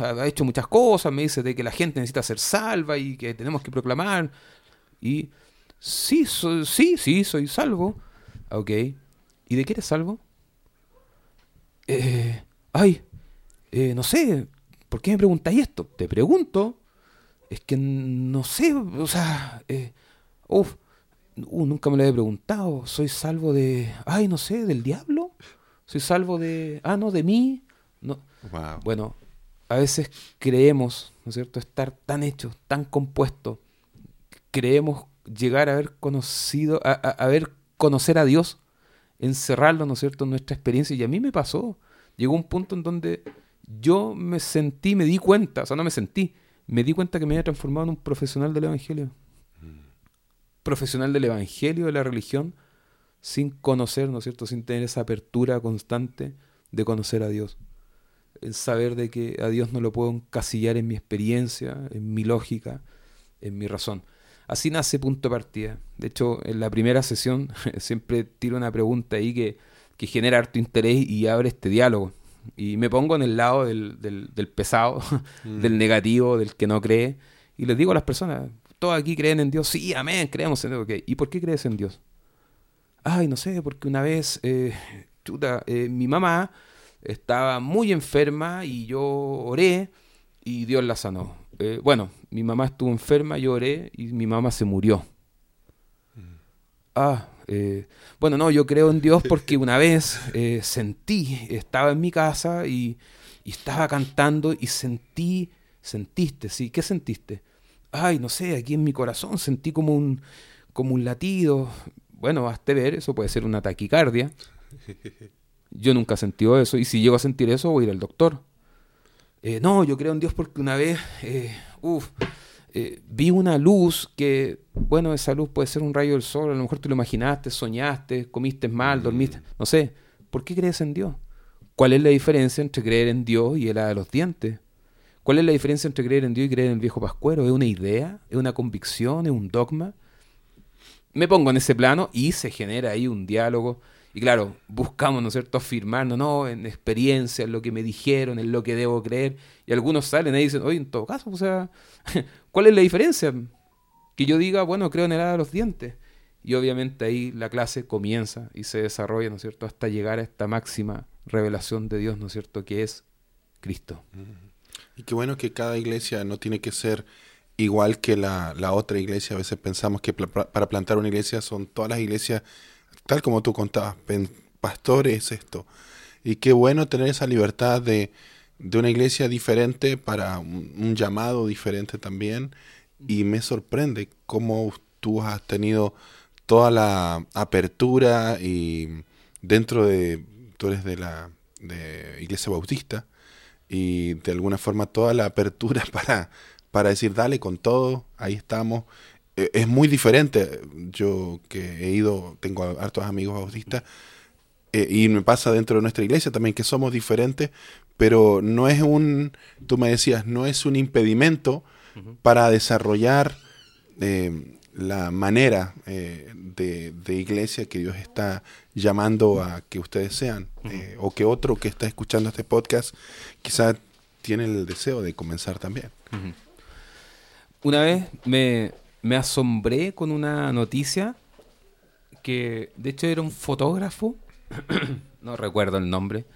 ha hecho muchas cosas, me dice de que la gente necesita ser salva y que tenemos que proclamar. Y sí, sí, sí, soy salvo. Ok. ¿Y de qué eres salvo? Eh, ay, eh, no sé, ¿por qué me preguntáis esto? Te pregunto, es que no sé, o sea, eh, uf, uh, nunca me lo he preguntado. ¿Soy salvo de, ay, no sé, del diablo? ¿Soy salvo de, ah, no, de mí? No. Bueno, a veces creemos, ¿no es cierto?, estar tan hecho, tan compuesto, creemos llegar a haber conocido, a, ver conocer a Dios, encerrarlo, ¿no es cierto?, en nuestra experiencia. Y a mí me pasó. Llegó un punto en donde yo me sentí, me di cuenta, o sea, no me sentí, me di cuenta que me había transformado en un profesional del Evangelio. Mm. Profesional del Evangelio, de la religión, sin conocer, ¿no es cierto?, sin tener esa apertura constante de conocer a Dios el saber de que a Dios no lo puedo encasillar en mi experiencia, en mi lógica, en mi razón. Así nace punto de partida. De hecho, en la primera sesión (laughs) siempre tiro una pregunta ahí que, que genera harto interés y abre este diálogo. Y me pongo en el lado del, del, pesado, (laughs) mm. del negativo, del que no cree. Y les digo a las personas, todos aquí creen en Dios. Sí, amén, creemos en Dios. ¿Y por qué crees en Dios? Ay, no sé, porque una vez, eh, chuta, eh, mi mamá estaba muy enferma y yo oré y Dios la sanó. Eh, bueno, mi mamá estuvo enferma, yo oré y mi mamá se murió. Mm. Ah, eh, bueno, no, yo creo en Dios porque una vez eh, sentí, estaba en mi casa y, estaba cantando y sentí, sentiste, ¿sí? ¿Qué sentiste? Ay, no sé, aquí en mi corazón sentí como un, como un latido. Bueno, basta ver, eso puede ser una taquicardia. Yo nunca he eso, y si llego a sentir eso, voy a ir al doctor. Eh, no, yo creo en Dios porque una vez, eh, uf, eh, vi una luz que, bueno, esa luz puede ser un rayo del sol, a lo mejor tú lo imaginaste, soñaste, comiste mal, dormiste, no sé. ¿Por qué crees en Dios? ¿Cuál es la diferencia entre creer en Dios y el de los dientes? ¿Cuál es la diferencia entre creer en Dios y creer en el viejo pascuero? ¿Es una idea? ¿Es una convicción? ¿Es un dogma? Me pongo en ese plano y se genera ahí un diálogo. Y claro, buscamos, ¿no es cierto?, afirmarnos, ¿no? En experiencia, en lo que me dijeron, en lo que debo creer. Y algunos salen y dicen, oye, en todo caso, o sea, (laughs) ¿cuál es la diferencia? Que yo diga, bueno, creo en el hada de los dientes. Y obviamente ahí la clase comienza y se desarrolla, ¿no es cierto?, hasta llegar a esta máxima revelación de Dios, ¿no es cierto?, que es Cristo. Y qué bueno que cada iglesia no tiene que ser igual que la, otra iglesia. A veces pensamos que para plantar una iglesia son todas las iglesias, tal como tú contabas, pastores, esto. Y qué bueno tener esa libertad de, de una iglesia diferente para un, llamado diferente también. Y me sorprende cómo tú has tenido toda la apertura y dentro de, tú eres de la de Iglesia Bautista y de alguna forma toda la apertura (laughs) para, para decir, dale con todo, ahí estamos. E, es muy diferente, yo que he ido, tengo hartos amigos bautistas, eh, y me pasa dentro de nuestra iglesia también que somos diferentes, pero no es un, tú me decías, no es un impedimento para desarrollar eh, la manera eh, de, iglesia que Dios está llamando a que ustedes sean, eh, o que otro que está escuchando este podcast quizá tiene el deseo de comenzar también. Una vez me, me asombré con una noticia que de hecho era un fotógrafo, (coughs) no recuerdo el nombre,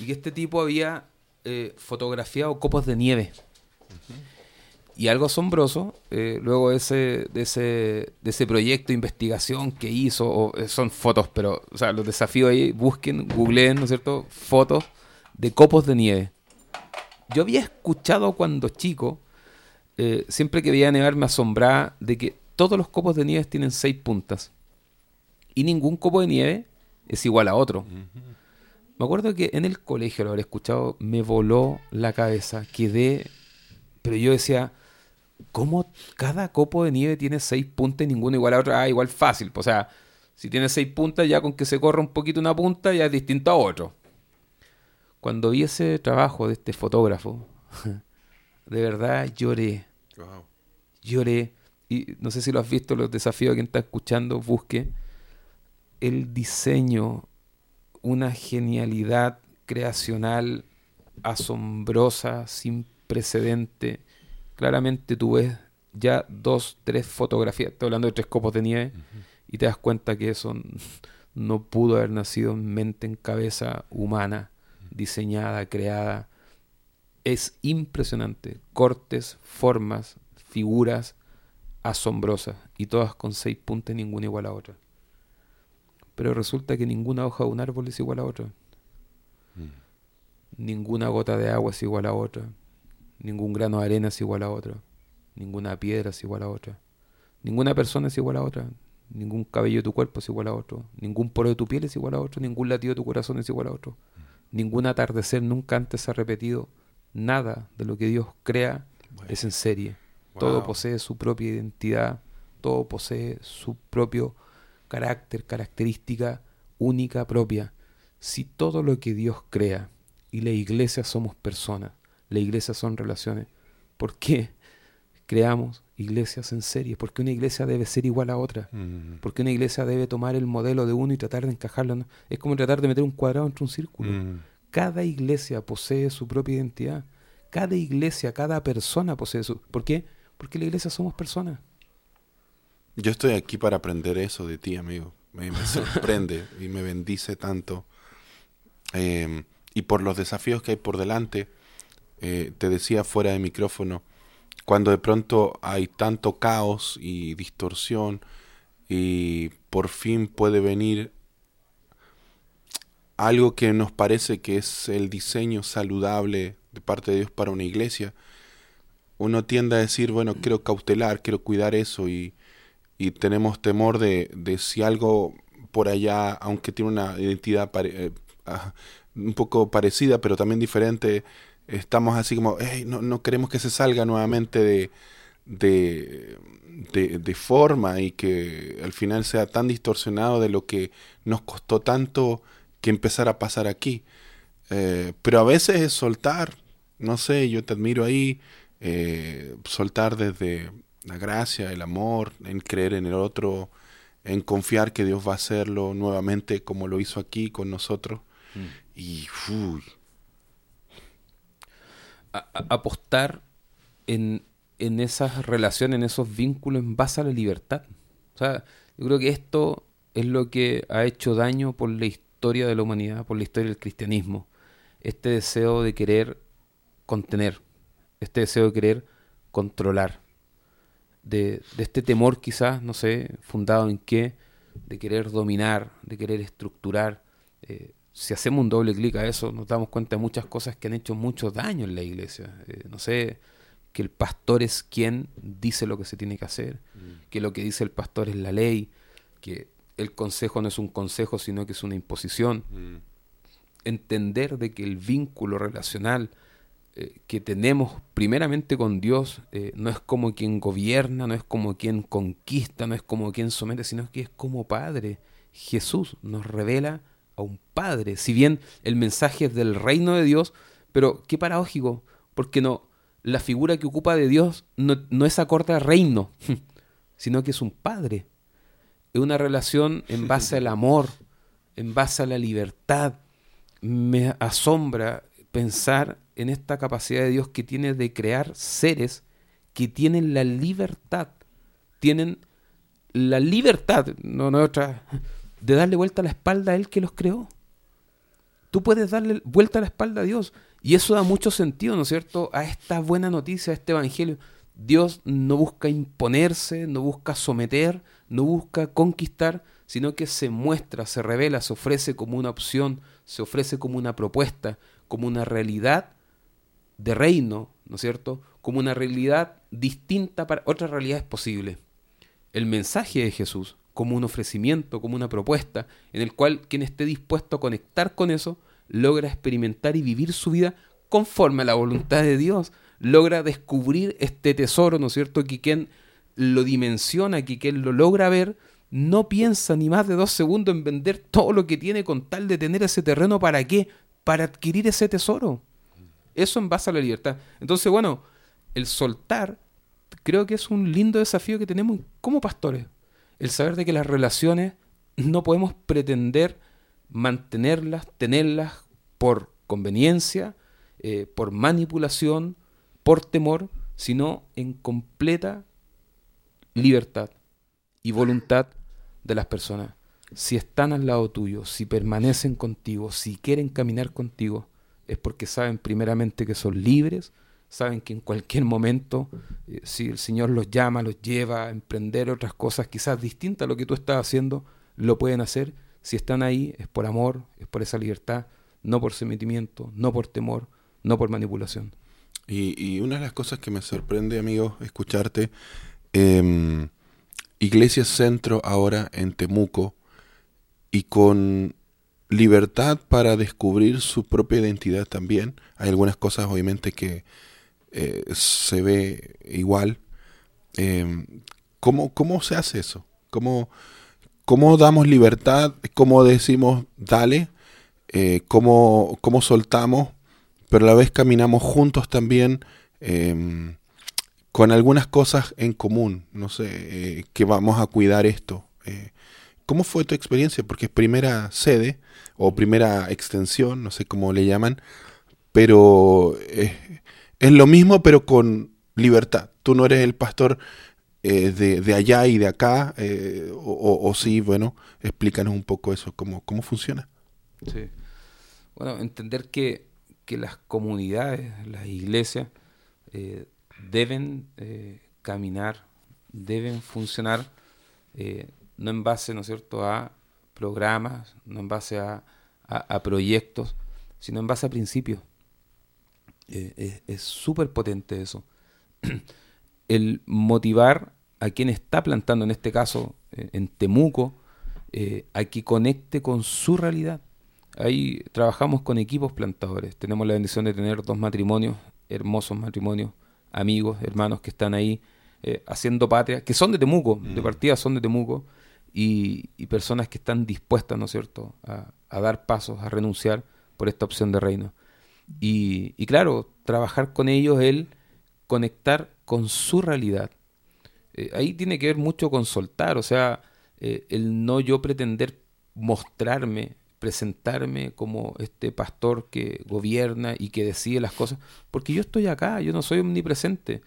y que este tipo había eh, fotografiado copos de nieve. Y algo asombroso, eh, luego de ese, de, ese, ese proyecto de investigación que hizo, o, eh, son fotos, pero o sea, los desafíos ahí, busquen, googleen, ¿no es cierto?, fotos de copos de nieve. Yo había escuchado cuando chico, eh, siempre que veía nevar me asombraba de que todos los copos de nieve tienen seis puntas. Y ningún copo de nieve es igual a otro. Me acuerdo que en el colegio lo habré escuchado, me voló la cabeza, quedé... Pero yo decía, ¿Cómo cada copo de nieve tiene seis puntas y ninguno igual a otro? Ah, igual fácil. O sea, si tiene seis puntas, ya con que se corra un poquito una punta, ya es distinto a otro. Cuando vi ese trabajo de este fotógrafo, (laughs) de verdad lloré. Lloré. Y no sé si lo has visto, los desafíos a quien está escuchando, busque. El diseño, una genialidad creacional asombrosa, sin precedente claramente tú ves ya dos, tres fotografías, estoy hablando de tres copos de nieve, y te das cuenta que eso no pudo haber nacido en mente, en cabeza humana, diseñada, creada. Es impresionante. Cortes, formas, figuras asombrosas, y todas con seis puntas, ninguna igual a otra. Pero resulta que ninguna hoja de un árbol es igual a otra. Mm. Ninguna gota de agua es igual a otra Ningún grano de arena es igual a otro. Ninguna piedra es igual a otra. Ninguna persona es igual a otra. Ningún cabello de tu cuerpo es igual a otro. Ningún poro de tu piel es igual a otro. Ningún latido de tu corazón es igual a otro. Ningún atardecer nunca antes ha repetido. Nada de lo que Dios crea es en serie. Todo posee su propia identidad. Todo posee su propio carácter, característica única propia. Si todo lo que Dios crea y la iglesia somos personas, la iglesia son relaciones. ¿Por qué creamos iglesias en serie? Porque una iglesia debe ser igual a otra. Mm. Porque una iglesia debe tomar el modelo de uno y tratar de encajarlo. Es como tratar de meter un cuadrado entre un círculo. Mm. Cada iglesia posee su propia identidad. Cada iglesia, cada persona posee su... ¿Por qué? Porque la iglesia somos personas. Yo estoy aquí para aprender eso de ti, amigo. Me, sorprende y me bendice tanto. Eh, y por los desafíos que hay por delante, eh, te decía fuera de micrófono, cuando de pronto hay tanto caos y distorsión y por fin puede venir algo que nos parece que es el diseño saludable de parte de Dios para una iglesia, uno tiende a decir, bueno, quiero cautelar, quiero cuidar eso y y tenemos temor de, de si algo por allá, aunque tiene una identidad eh, ah, un poco parecida, pero también diferente, estamos así como, no, no, queremos que se salga nuevamente de, de, de, forma y que al final sea tan distorsionado de lo que nos costó tanto que empezar a pasar aquí. Eh, pero a veces es soltar, no sé, yo te admiro ahí, eh, soltar desde la gracia, el amor, en creer en el otro, en confiar que Dios va a hacerlo nuevamente como lo hizo aquí con nosotros. Mm. Y apostar en, en esas relaciones, en esos vínculos en base a la libertad. O sea, yo creo que esto es lo que ha hecho daño por la historia de la humanidad, por la historia del cristianismo. Este deseo de querer contener, este deseo de querer controlar, de, este temor quizás, no sé, fundado en qué, de querer dominar, de querer estructurar. Eh, si hacemos un doble clic a eso, nos damos cuenta de muchas cosas que han hecho mucho daño en la iglesia. Eh, no sé, que el pastor es quien dice lo que se tiene que hacer, mm. que lo que dice el pastor es la ley, que el consejo no es un consejo, sino que es una imposición. Mm. Entender de que el vínculo relacional eh, que tenemos primeramente con Dios eh, no es como quien gobierna, no es como quien conquista, no es como quien somete, sino que es como Padre. Jesús nos revela a un Padre. Si bien el mensaje es del reino de Dios, pero qué paradójico, porque no, la figura que ocupa de Dios no, es acorde al reino, (laughs) sino que es un Padre. Una relación en base al amor, en base a la libertad. Me asombra pensar en esta capacidad de Dios que tiene de crear seres que tienen la libertad, tienen la libertad, no, no otra, de darle vuelta a la espalda a Él que los creó. Tú puedes darle vuelta a la espalda a Dios. Y eso da mucho sentido, ¿no es cierto?, a esta buena noticia, a este Evangelio. Dios no busca imponerse, no busca someter, no busca conquistar, sino que se muestra, se revela, se ofrece como una opción, se ofrece como una propuesta, como una realidad de reino, ¿no es cierto?, como una realidad distinta para otras realidades posibles. El mensaje de Jesús como un ofrecimiento, como una propuesta, en el cual quien esté dispuesto a conectar con eso, logra experimentar y vivir su vida conforme a la voluntad de Dios, logra descubrir este tesoro, ¿no es cierto? Que quien lo dimensiona, que quien lo logra ver, no piensa ni más de dos segundos en vender todo lo que tiene con tal de tener ese terreno. ¿Para qué? Para adquirir ese tesoro. Eso en base a la libertad. Entonces, bueno, el soltar creo que es un lindo desafío que tenemos como pastores el saber de que las relaciones no podemos pretender mantenerlas, tenerlas por conveniencia, eh, por manipulación, por temor, sino en completa libertad y voluntad de las personas. Si están al lado tuyo, si permanecen contigo, si quieren caminar contigo, es porque saben primeramente que son libres, saben que en cualquier momento, eh, si el Señor los llama, los lleva a emprender otras cosas quizás distintas a lo que tú estás haciendo, lo pueden hacer. Si están ahí es por amor, es por esa libertad, no por sometimiento, no por temor, no por manipulación. Y, una de las cosas que me sorprende, amigo, escucharte, eh, Iglesia Centro ahora en Temuco y con libertad para descubrir su propia identidad también. Hay algunas cosas obviamente que eh, se ve igual. Eh, ¿cómo, ¿Cómo se hace eso? ¿Cómo, cómo damos libertad? ¿Cómo decimos dale? Eh, ¿cómo, ¿Cómo soltamos? Pero a la vez caminamos juntos también em, con algunas cosas en común. No sé, eh, que vamos a cuidar esto. ¿Cómo fue tu experiencia? Porque es primera sede o primera extensión, no sé cómo le llaman, pero es lo mismo, pero con libertad. Tú no eres el pastor eh, de, allá y de acá, eh, o, sí, bueno, explícanos un poco eso, cómo, cómo funciona. Sí. Bueno, entender que, las comunidades, las iglesias, eh, deben caminar, deben funcionar, no en base, ¿no es cierto?, a programas, no en base a, proyectos, sino en base a principios. Eh, es súper potente eso. (clears throat) El motivar a quien está plantando, en este caso eh, en Temuco, eh, a que conecte con su realidad. Ahí trabajamos con equipos plantadores. Tenemos la bendición de tener dos matrimonios, hermosos matrimonios, amigos, hermanos que están ahí eh, haciendo patria, que son de Temuco, de mm. partida son de Temuco, y, personas que están dispuestas, ¿no es cierto?, a, dar pasos, a renunciar por esta opción de reino. Y, y claro, trabajar con ellos, el conectar con su realidad. Eh, ahí tiene que ver mucho con soltar, o sea, eh, el no yo pretender mostrarme, presentarme como este pastor que gobierna y que decide las cosas, porque yo estoy acá, yo no soy omnipresente.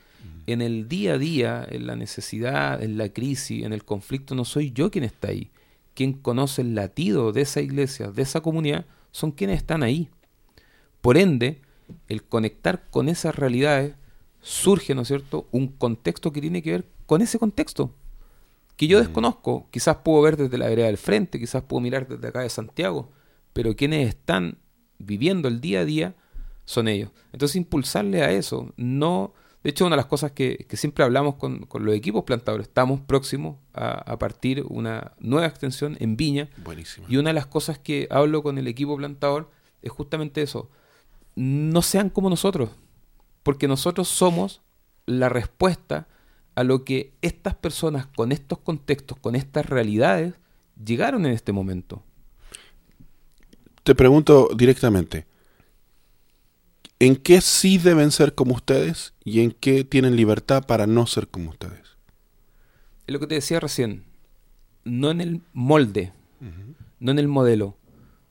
En el día a día, en la necesidad, en la crisis, en el conflicto, no soy yo quien está ahí. Quien conoce el latido de esa iglesia, de esa comunidad, son quienes están ahí. Por ende, el conectar con esas realidades surge, ¿no es cierto?, un contexto que tiene que ver con ese contexto, que yo mm. desconozco. Quizás puedo ver desde la vereda del frente, quizás puedo mirar desde acá de Santiago, pero quienes están viviendo el día a día son ellos. Entonces, impulsarle a eso, no... De hecho, una de las cosas que, siempre hablamos con, los equipos plantadores, estamos próximos a, partir una nueva extensión en Viña. Buenísimo. Y una de las cosas que hablo con el equipo plantador es justamente eso. No sean como nosotros, porque nosotros somos la respuesta a lo que estas personas con estos contextos, con estas realidades, llegaron en este momento. Te pregunto directamente, ¿en qué sí deben ser como ustedes y en qué tienen libertad para no ser como ustedes? Es lo que te decía recién, no en el molde, no en el modelo,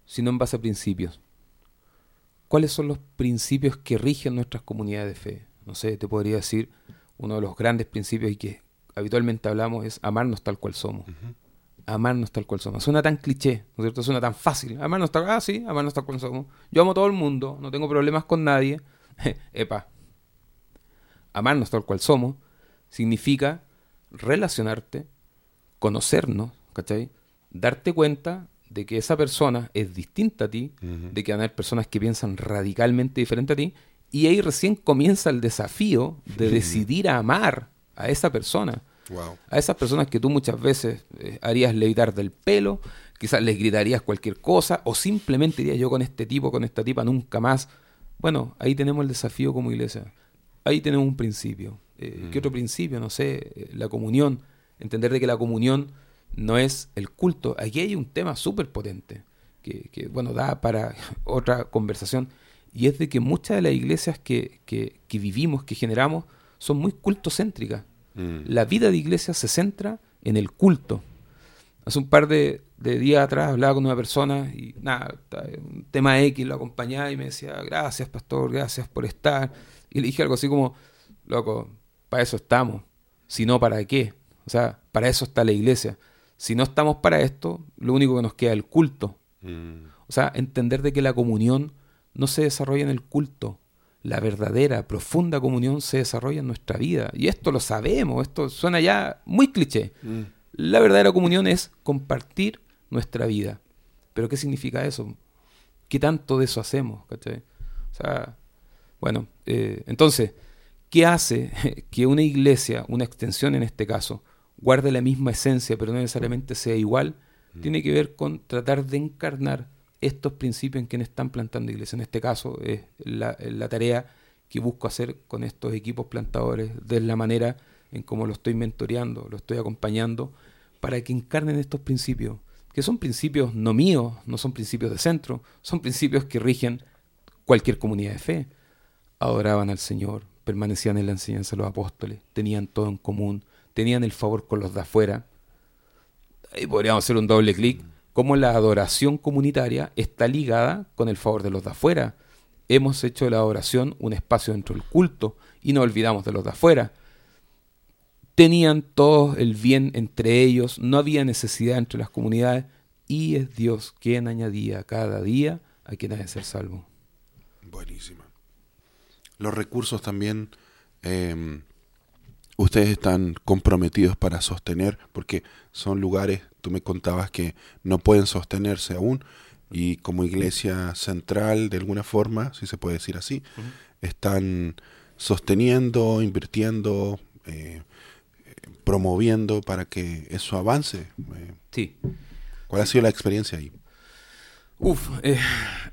sino en base a principios. ¿Cuáles son los principios que rigen nuestras comunidades de fe? No sé, te podría decir, uno de los grandes principios y que habitualmente hablamos es amarnos tal cual somos. Amarnos tal cual somos. Suena tan cliché, ¿no es cierto? Suena tan fácil. Amarnos tal, ah, sí, amarnos tal cual somos. Yo amo a todo el mundo, no tengo problemas con nadie. (laughs) Epa. Amarnos tal cual somos significa relacionarte, conocernos, ¿cachai? Darte cuenta de que esa persona es distinta a ti, de que van a haber personas que piensan radicalmente diferente a ti, y ahí recién comienza el desafío de decidir amar a esa persona. A esas personas que tú muchas veces eh, harías levitar del pelo, quizás les gritarías cualquier cosa, o simplemente dirías yo con este tipo, con esta tipa, nunca más. Bueno, ahí tenemos el desafío como iglesia. Ahí tenemos un principio. Eh, ¿Qué mm. otro principio? No sé, eh, la comunión. Entender de que la comunión no es el culto. Aquí hay un tema súper potente que, bueno, da para (laughs) otra conversación. Y es de que muchas de las iglesias que, que, vivimos, que generamos, son muy cultocéntricas. Mm. La vida de iglesia se centra en el culto. Hace un par de, días atrás hablaba con una persona y nada, un tema X lo acompañaba y me decía, gracias pastor, gracias por estar. Y le dije algo así como, loco, para eso estamos, si no, ¿para qué? O sea, para eso está la iglesia. Si no estamos para esto, lo único que nos queda es el culto. Mm. O sea, entender de que la comunión no se desarrolla en el culto. La verdadera, profunda comunión se desarrolla en nuestra vida. Y esto lo sabemos, esto suena ya muy cliché. Mm. La verdadera comunión es compartir nuestra vida. Pero ¿qué significa eso? ¿Qué tanto de eso hacemos? O sea, bueno, eh, entonces, ¿qué hace (laughs) que una iglesia, una extensión en este caso, guarde la misma esencia, pero no necesariamente sea igual, mm. tiene que ver con tratar de encarnar estos principios en quienes están plantando iglesias. En este caso es la, tarea que busco hacer con estos equipos plantadores, de la manera en cómo lo estoy mentoreando, lo estoy acompañando, para que encarnen estos principios, que son principios no míos, no son principios de centro, son principios que rigen cualquier comunidad de fe. Adoraban al Señor, permanecían en la enseñanza de los apóstoles, tenían todo en común, tenían el favor con los de afuera. Ahí podríamos hacer un doble clic, como la adoración comunitaria está ligada con el favor de los de afuera. Hemos hecho la adoración un espacio dentro del culto y no olvidamos de los de afuera. Tenían todos el bien entre ellos, no había necesidad entre las comunidades y es Dios quien añadía cada día a quien ha de ser salvo. Buenísima. Los recursos también em, ustedes están comprometidos para sostener, porque son lugares, tú me contabas que no pueden sostenerse aún, y como iglesia central, de alguna forma, si se puede decir así, están sosteniendo, invirtiendo, eh, promoviendo para que eso avance. Eh, Sí. ¿Cuál ha sido la experiencia ahí? Uf, eh,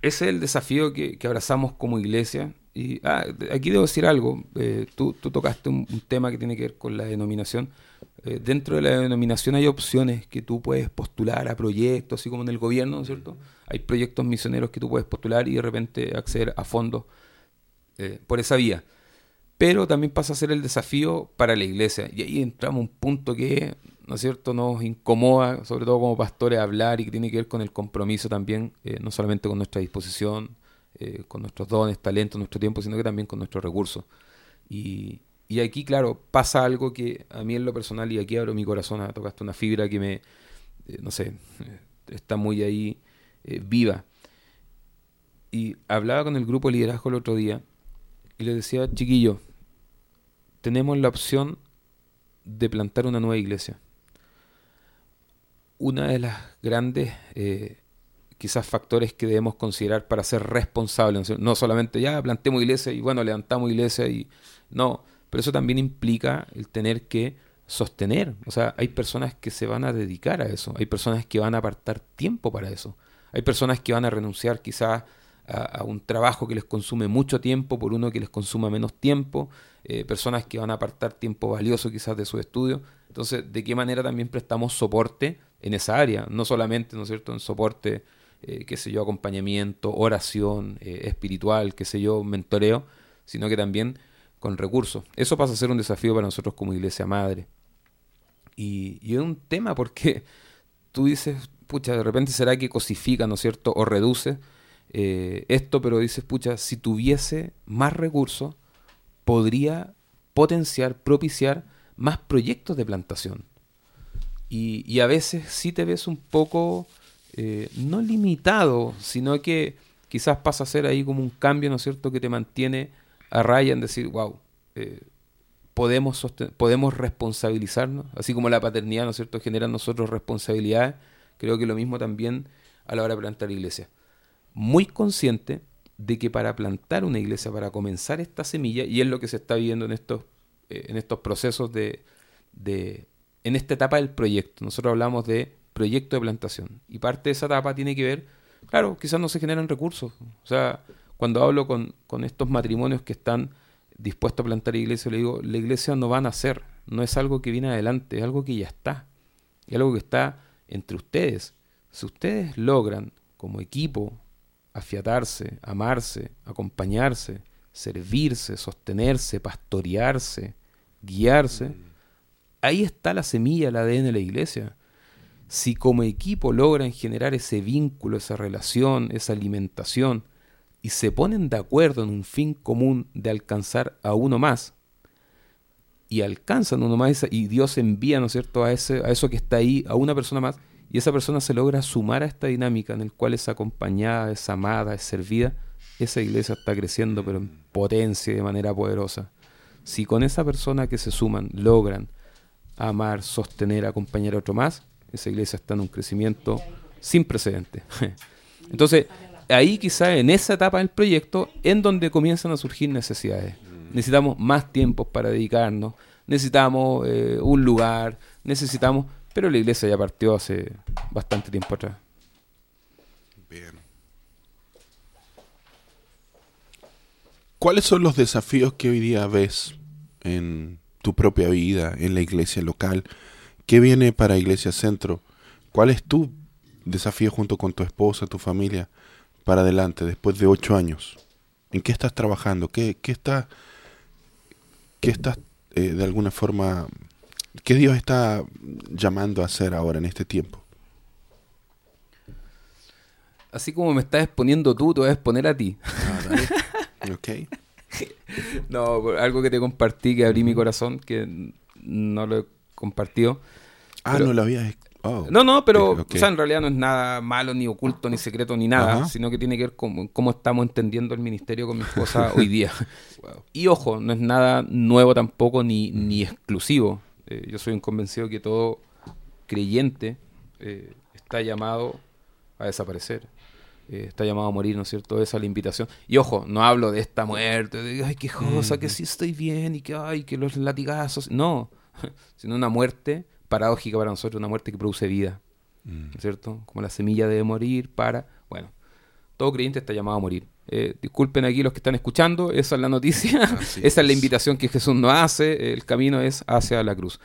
ese es el desafío que, que abrazamos como iglesia. Y ah, aquí debo decir algo. eh, tú, tú tocaste un, un tema que tiene que ver con la denominación. Eh, dentro de la denominación hay opciones que tú puedes postular a proyectos, así como en el gobierno, ¿no es cierto? Hay proyectos misioneros que tú puedes postular y de repente acceder a fondos eh, por esa vía. Pero también pasa a ser el desafío para la iglesia. Y ahí entramos a un punto que, ¿no es cierto?, nos incomoda, sobre todo como pastores, hablar y que tiene que ver con el compromiso también, eh, no solamente con nuestra disposición, con nuestros dones, talentos, nuestro tiempo, sino que también con nuestros recursos. Y, y aquí, claro, pasa algo que a mí en lo personal, y aquí abro mi corazón, ah, tocaste una fibra que me, eh, no sé, eh, está muy ahí eh, viva. Y hablaba con el grupo de liderazgo el otro día y les decía, chiquillos, tenemos la opción de plantar una nueva iglesia. Una de las grandes, quizás, factores que debemos considerar para ser responsables, no solamente ya plantemos iglesia y bueno, levantamos iglesia y no, pero eso también implica el tener que sostener. O sea, hay personas que se van a dedicar a eso, hay personas que van a apartar tiempo para eso, hay personas que van a renunciar quizás a, un trabajo que les consume mucho tiempo por uno que les consuma menos tiempo, eh, personas que van a apartar tiempo valioso quizás de su estudio. Entonces, ¿de qué manera también prestamos soporte en esa área? No solamente, ¿no es cierto?, en soporte, eh, qué sé yo, acompañamiento, oración, eh, espiritual, qué sé yo, mentoreo, sino que también con recursos. Eso pasa a ser un desafío para nosotros como iglesia madre. Y, y es un tema porque tú dices, pucha, de repente será que cosifica, ¿no es cierto?, o reduce eh, esto, pero dices, pucha, si tuviese más recursos, podría potenciar, propiciar más proyectos de plantación. Y, y a veces sí te ves un poco, eh, no limitado, sino que quizás pasa a ser ahí como un cambio, ¿no es cierto?, que te mantiene a raya en decir, wow, eh, podemos, podemos responsabilizarnos, así como la paternidad, ¿no es cierto?, genera en nosotros responsabilidades, creo que lo mismo también a la hora de plantar iglesia. Muy consciente de que para plantar una iglesia, para comenzar esta semilla, y es lo que se está viendo en estos, eh, en estos procesos de, de, en esta etapa del proyecto. Nosotros hablamos de proyecto de plantación, y parte de esa etapa tiene que ver, claro, quizás no se generan recursos. O sea, cuando hablo con, con estos matrimonios que están dispuestos a plantar iglesia, le digo, la iglesia no va a nacer, no es algo que viene adelante, es algo que ya está, es algo que está entre ustedes. Si ustedes logran como equipo afiatarse, amarse, acompañarse, servirse, sostenerse, pastorearse, guiarse, ahí está la semilla, el ADN de la iglesia. Si como equipo logran generar ese vínculo, esa relación, esa alimentación, y se ponen de acuerdo en un fin común de alcanzar a uno más, y alcanzan uno más, y Dios envía, ¿no es cierto?, a, ese, a eso que está ahí, a una persona más, y esa persona se logra sumar a esta dinámica en el cual es acompañada, es amada, es servida, esa iglesia está creciendo, pero en potencia y de manera poderosa. Si con esa persona que se suman logran amar, sostener, acompañar a otro más, esa iglesia está en un crecimiento sin precedente. (laughs) Entonces, ahí quizá en esa etapa del proyecto, en donde comienzan a surgir necesidades. Necesitamos más tiempos para dedicarnos, necesitamos eh, un lugar, necesitamos... Pero la iglesia ya partió hace bastante tiempo atrás. Bien. ¿Cuáles son los desafíos que hoy día ves en tu propia vida, en la iglesia local? ¿Qué viene para Iglesia Centro? ¿Cuál es tu desafío junto con tu esposa, tu familia, para adelante después de ocho años? ¿En qué estás trabajando? ¿Qué, qué estás, qué estás eh, de alguna forma, qué Dios está llamando a hacer ahora en este tiempo? Así como me estás exponiendo tú, te voy a exponer a ti. Ah, (laughs) ok. No, algo que te compartí, que abrí mi corazón, que no lo he compartido. Ah, Pero- no lo habías. Oh. No, no, pero Ok. o sea, en realidad no es nada malo, ni oculto, ni secreto, ni nada, sino que tiene que ver con cómo estamos entendiendo el ministerio con mi esposa (laughs) hoy día. (laughs) Y ojo, no es nada nuevo tampoco, ni, ni exclusivo. Eh, yo soy un convencido que todo creyente eh, está llamado a desaparecer. Eh, está llamado a morir, ¿no es cierto? Esa es la invitación. Y ojo, no hablo de esta muerte, de ay, qué cosa, que sí estoy bien y que ay, que los latigazos. No, (laughs) sino una muerte paradójica para nosotros, una muerte que produce vida, Mm. ¿cierto? Como la semilla debe morir para, bueno, todo creyente está llamado a morir. Eh, disculpen aquí los que están escuchando, esa es la noticia, (laughs) Así (laughs) esa es la invitación que Jesús nos hace, el camino es hacia la cruz.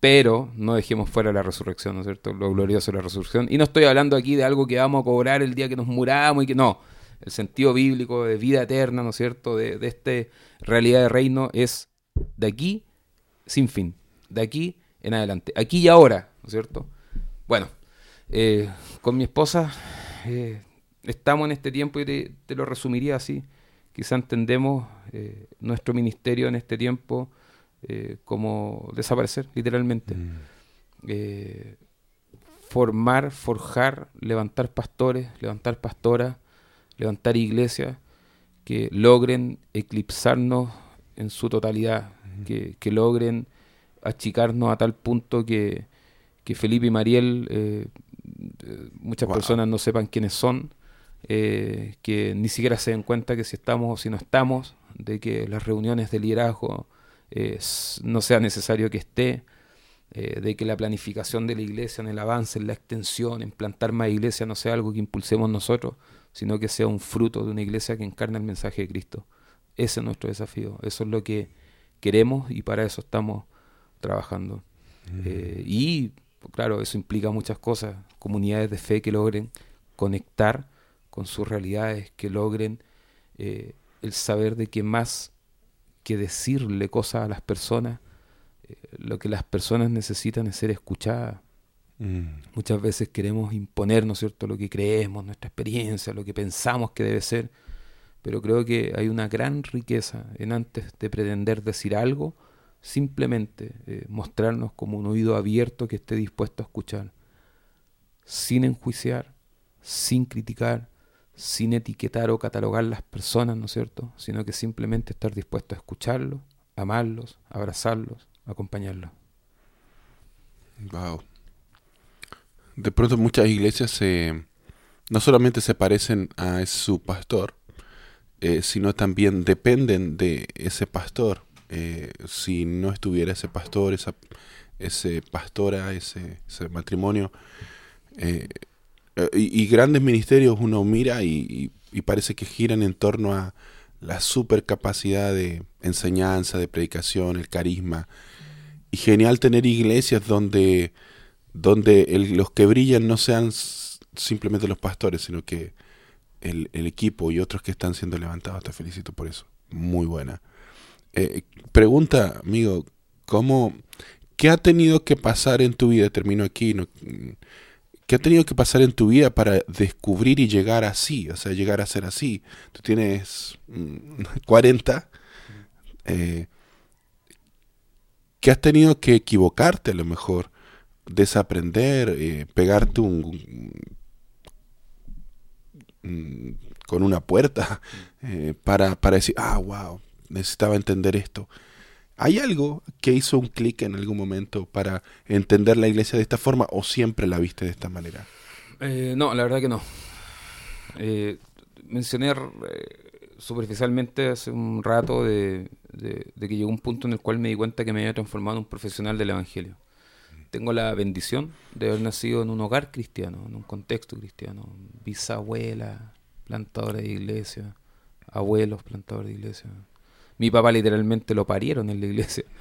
Pero no dejemos fuera la resurrección, ¿no es cierto? Lo glorioso de la resurrección. Y no estoy hablando aquí de algo que vamos a cobrar el día que nos muramos y que no. El sentido bíblico de vida eterna, ¿no es cierto? De, de esta realidad de reino es de aquí sin fin. De aquí en adelante. Aquí y ahora, ¿no es cierto? Bueno, eh, con mi esposa eh, estamos en este tiempo y te, te lo resumiría así. Quizá entendemos eh, nuestro ministerio en este tiempo como desaparecer, literalmente. Mm. Formar, forjar, levantar pastores, levantar pastoras, levantar iglesias que logren eclipsarnos en su totalidad, que, que logren achicarnos a tal punto que, que Felipe y Mariel, eh, eh, muchas Wow. personas no sepan quiénes son, eh, que ni siquiera se den cuenta que si estamos o si no estamos, de que las reuniones de liderazgo eh, no sea necesario que esté, de que la planificación de la iglesia en el avance, en la extensión, en plantar más iglesia no sea algo que impulsemos nosotros, sino que sea un fruto de una iglesia que encarna el mensaje de Cristo. Ese es nuestro desafío, eso es lo que queremos y para eso estamos trabajando. Eh, y claro, eso implica muchas cosas, comunidades de fe que logren conectar con sus realidades, que logren eh, el saber de que más que decirle cosas a las personas, eh, lo que las personas necesitan es ser escuchadas. Mm. Muchas veces queremos imponer, ¿no es cierto?, lo que creemos, nuestra experiencia, lo que pensamos que debe ser, pero creo que hay una gran riqueza en antes de pretender decir algo, simplemente eh, mostrarnos como un oído abierto que esté dispuesto a escuchar, sin enjuiciar, sin criticar, sin etiquetar o catalogar las personas, ¿no es cierto?, sino que simplemente estar dispuesto a escucharlos, amarlos, abrazarlos, acompañarlos. Wow. De pronto muchas iglesias se no solamente se parecen a su pastor, eh, sino también dependen de ese pastor. Eh, si no estuviera ese pastor, esa ese pastora, ese, ese matrimonio, eh, eh, y, grandes ministerios uno mira y, y- parece que giran en torno a la super capacidad de enseñanza, de predicación, el carisma. Y genial tener iglesias donde, donde los que brillan no sean simplemente los pastores, sino que el, el equipo y otros que están siendo levantados. Te felicito por eso. Muy buena. Eh, pregunta, amigo, ¿cómo, ¿qué ha tenido que pasar en tu vida? Termino aquí. no- ¿Qué ha tenido que pasar en tu vida para descubrir y llegar así? O sea, llegar a ser así. Tú tienes mm, (laughs) 40. Eh, que has tenido que equivocarte a lo mejor, desaprender, eh, pegarte un, un- con una puerta (laughs) eh, para, para decir, ah, wow, necesitaba entender esto. ¿Hay algo que hizo un clic en algún momento para entender la iglesia de esta forma o siempre la viste de esta manera? Eh, no, la verdad que no. Eh, mencioné eh, superficialmente hace un rato de, de- que llegó un punto en el cual me di cuenta que me había transformado en un profesional del Evangelio. Tengo la bendición de haber nacido en un hogar cristiano, en un contexto cristiano. Bisabuela, plantadora de iglesia, abuelos, plantadores de iglesia. Mi papá literalmente lo parieron en la iglesia. (laughs)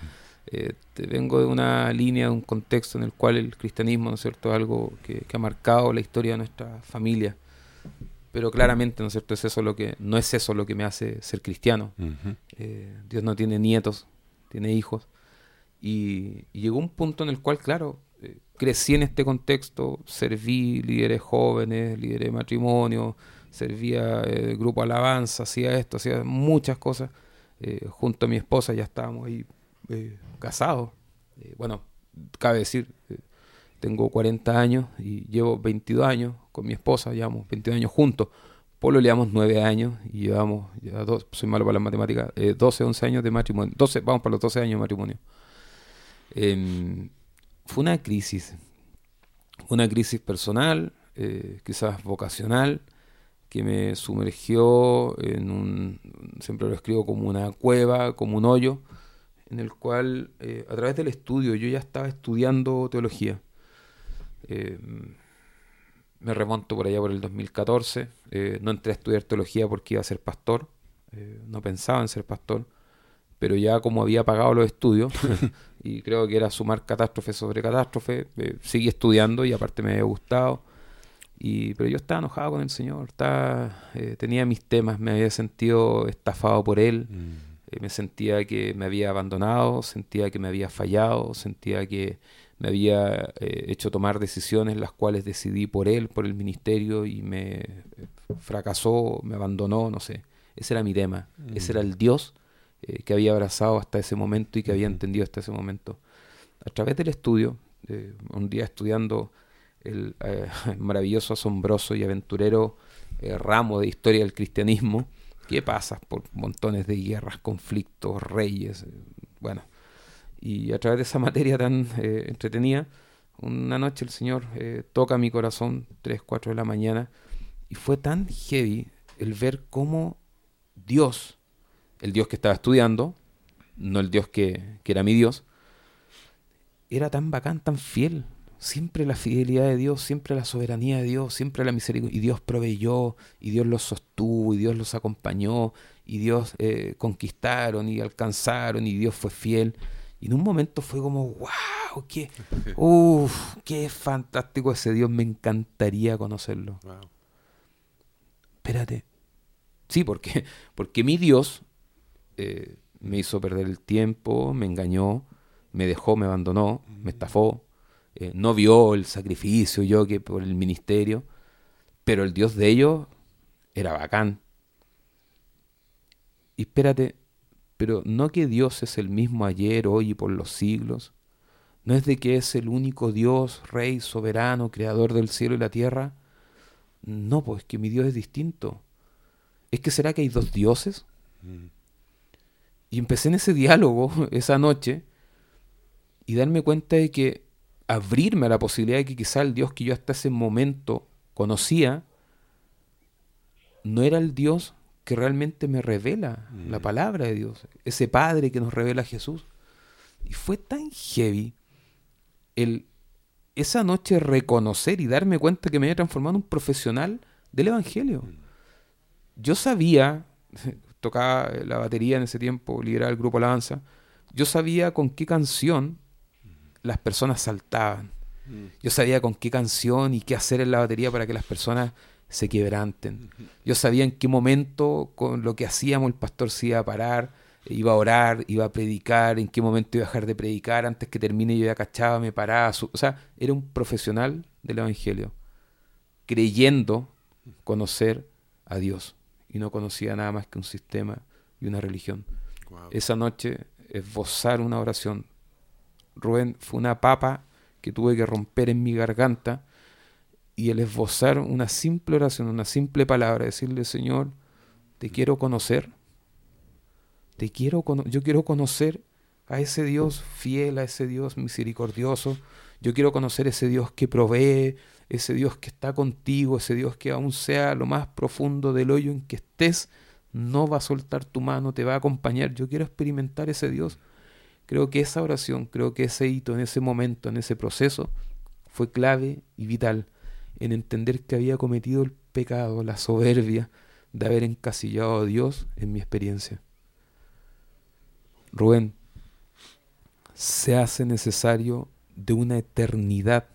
Eh, vengo de una línea, de un contexto en el cual el cristianismo, ¿no es cierto?, es algo que, que ha marcado la historia de nuestra familia. Pero claramente, ¿no es cierto?, es eso lo que, no es eso lo que me hace ser cristiano. Ujú. Eh, Dios no tiene nietos, tiene hijos. Y, y llegó un punto en el cual, claro, eh, crecí en este contexto, serví líderes jóvenes, lideré matrimonio, servía eh, grupo alabanza, hacía esto, hacía muchas cosas. Eh, junto a mi esposa ya estábamos ahí eh, casados. Eh, bueno, cabe decir, eh, tengo 40 años y llevo 22 años con mi esposa, llevamos 22 años juntos. Polo llevamos 9 años y llevamos, ya dos, soy malo para las matemáticas, eh, 12, 11 años de matrimonio. 12, vamos para los 12 años de matrimonio. Em, fue una crisis, una crisis personal, eh, quizás vocacional, que me sumergió en un, siempre lo escribo como una cueva, como un hoyo, en el cual, eh, a través del estudio, yo ya estaba estudiando teología. Eh, me remonto por allá por el 2014. Eh, no entré a estudiar teología porque iba a ser pastor. no pensaba en ser pastor. Pero ya como había pagado los estudios, (laughs) y creo que era sumar catástrofe sobre catástrofe, seguí estudiando y aparte me había gustado. Y, pero yo estaba enojado con el Señor, estaba, tenía mis temas, me había sentido estafado por Él. Mm. Eh, me sentía que me había abandonado, sentía que me había fallado, sentía que me había eh, hecho tomar decisiones las cuales decidí por él, por el ministerio y me eh, fracasó, me abandonó, no sé. Ese era mi tema, ese era el Dios que había abrazado hasta ese momento y que había entendido hasta ese momento. A través del estudio, un día estudiando el (laughs) maravilloso, asombroso y aventurero ramo de historia del cristianismo, ¿Qué pasas por montones de guerras, conflictos, reyes, eh, bueno. Y a través de esa materia tan eh, entretenida, una noche el Señor eh, toca mi corazón, 3, 4 de la mañana, y fue tan heavy el ver cómo Dios, el Dios que estaba estudiando, no el Dios que, que era mi Dios, era tan bacán, tan fiel, siempre la fidelidad de Dios, siempre la soberanía de Dios, siempre la misericordia. Y Dios proveyó, y Dios los sostuvo, y Dios los acompañó, y Dios eh, conquistaron y alcanzaron, y Dios fue fiel. Y en un momento fue como, wow, qué, uf, qué fantástico ese Dios, me encantaría conocerlo. Espérate. Sí, porque, porque mi Dios eh, me hizo perder el tiempo, me engañó, me dejó, me abandonó, me estafó, eh, no vio el sacrificio yo que por el ministerio, pero el Dios de ellos era bacán. Y espérate, pero no que Dios es el mismo ayer, hoy y por los siglos, no es de que es el único Dios, Rey, soberano, creador del cielo y la tierra. No, pues que mi Dios es distinto. ¿Es que será que hay dos dioses? Mm. Y empecé en ese diálogo (laughs) esa noche y darme cuenta de que abrirme a la posibilidad de que quizá el Dios que yo hasta ese momento conocía no era el Dios que realmente me revela la mm. palabra de Dios, ese Padre que nos revela a Jesús. Y fue tan heavy el esa noche reconocer y darme cuenta que me había transformado en un profesional del Evangelio. Mm. Yo sabía, (laughs) tocaba la batería en ese tiempo, lideraba el grupo Alabanza, yo sabía con qué canción las personas saltaban. Mm. Yo sabía con qué canción y qué hacer en la batería para que las personas se quebranten. Yo sabía en qué momento con lo que hacíamos el pastor se iba a parar, iba a orar, iba a predicar, en qué momento iba a dejar de predicar, antes que termine yo ya cachaba, me paraba. O sea, era un profesional del Evangelio, creyendo conocer a Dios y no conocía nada más que un sistema y una religión. Esa noche esbozar una oración Rubén, fue una papa que tuve que romper en mi garganta y el esbozar una simple oración, una simple palabra, decirle, Señor, te quiero conocer, te quiero yo quiero conocer a ese Dios fiel, a ese Dios misericordioso, yo quiero conocer ese Dios que provee, ese Dios que está contigo, ese Dios que aún sea lo más profundo del hoyo en que estés, no va a soltar tu mano, te va a acompañar. Yo quiero experimentar ese Dios. Creo que esa oración, creo que ese hito en ese momento, en ese proceso, fue clave y vital en entender que había cometido el pecado, la soberbia de haber encasillado a Dios en mi experiencia. Rubén, se hace necesario de una eternidad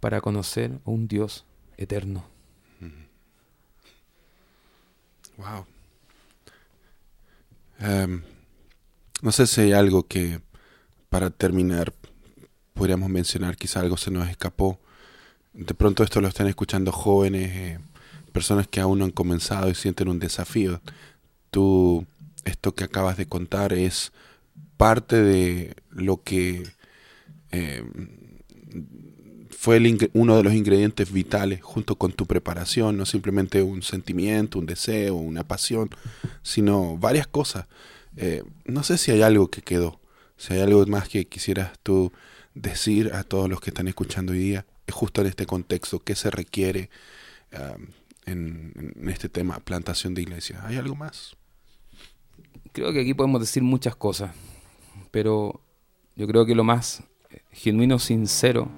para conocer a un Dios eterno. Wow. Em, no sé si hay algo que, para terminar, podríamos mencionar, quizá algo se nos escapó. De pronto esto lo están escuchando jóvenes, eh, personas que aún no han comenzado y sienten un desafío. Tú, esto que acabas de contar es parte de lo que eh, fue uno de los ingredientes vitales junto con tu preparación, no simplemente un sentimiento, un deseo, una pasión, sino varias cosas. Eh, no sé si hay algo que quedó, si hay algo más que quisieras tú decir a todos los que están escuchando hoy día, justo en este contexto, qué se requiere en, este tema, plantación de iglesia. ¿Hay algo más? Creo que aquí podemos decir muchas cosas. pero yo creo que lo más genuino, sincero,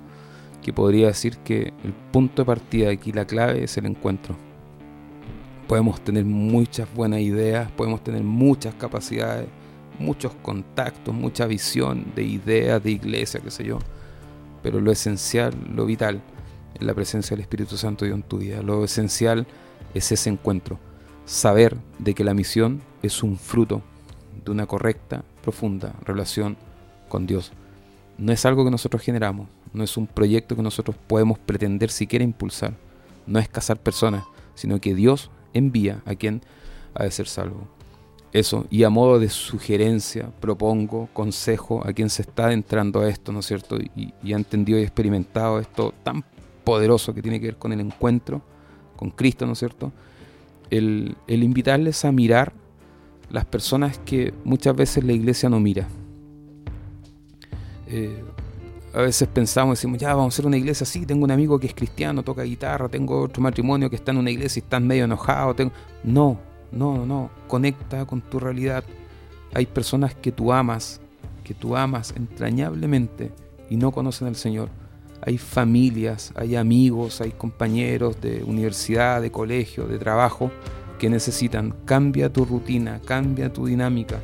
que podría decir que el punto de partida aquí, la clave es el encuentro. Podemos tener muchas buenas ideas, podemos tener muchas capacidades, muchos contactos, mucha visión de ideas, de iglesia, qué sé yo. Pero lo esencial, lo vital, es la presencia del Espíritu Santo en tu vida. Lo esencial es ese encuentro. Saber de que la misión es un fruto de una correcta, profunda relación con Dios. No es algo que nosotros generamos, no es un proyecto que nosotros podemos pretender siquiera impulsar. No es cazar personas, sino que Dios envía a quien ha de ser salvo. Eso, y a modo de sugerencia, propongo, consejo a quien se está adentrando a esto, ¿no es cierto? Y, ha entendido y experimentado esto tan poderoso que tiene que ver con el encuentro con Cristo, ¿no es cierto? El, el invitarles a mirar las personas que muchas veces la iglesia no mira. Eh, a veces pensamos, decimos, ya vamos a hacer una iglesia así, tengo un amigo que es cristiano, toca guitarra, tengo otro matrimonio que está en una iglesia y están medio enojados. Tengo... No, no, no, conecta con tu realidad. Hay personas que tú amas, que tú amas entrañablemente y no conocen al Señor. Hay familias, hay amigos, hay compañeros de universidad, de colegio, de trabajo que necesitan. Cambia tu rutina, cambia tu dinámica,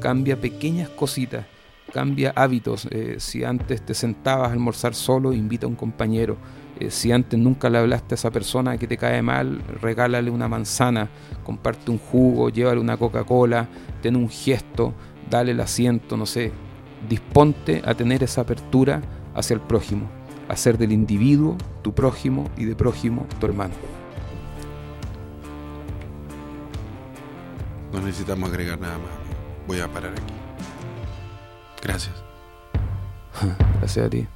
cambia pequeñas cositas cambia hábitos. Eh, si antes te sentabas a almorzar solo, invita a un compañero. Eh, si antes nunca le hablaste a esa persona que te cae mal, regálale una manzana, comparte un jugo, llévale una Coca-Cola, ten un gesto, dale el asiento, no sé. Disponte a tener esa apertura hacia el prójimo, hacer del individuo tu prójimo y de prójimo tu hermano. No necesitamos agregar nada más. Voy a parar aquí. Gracias. (laughs) Gracias a ti.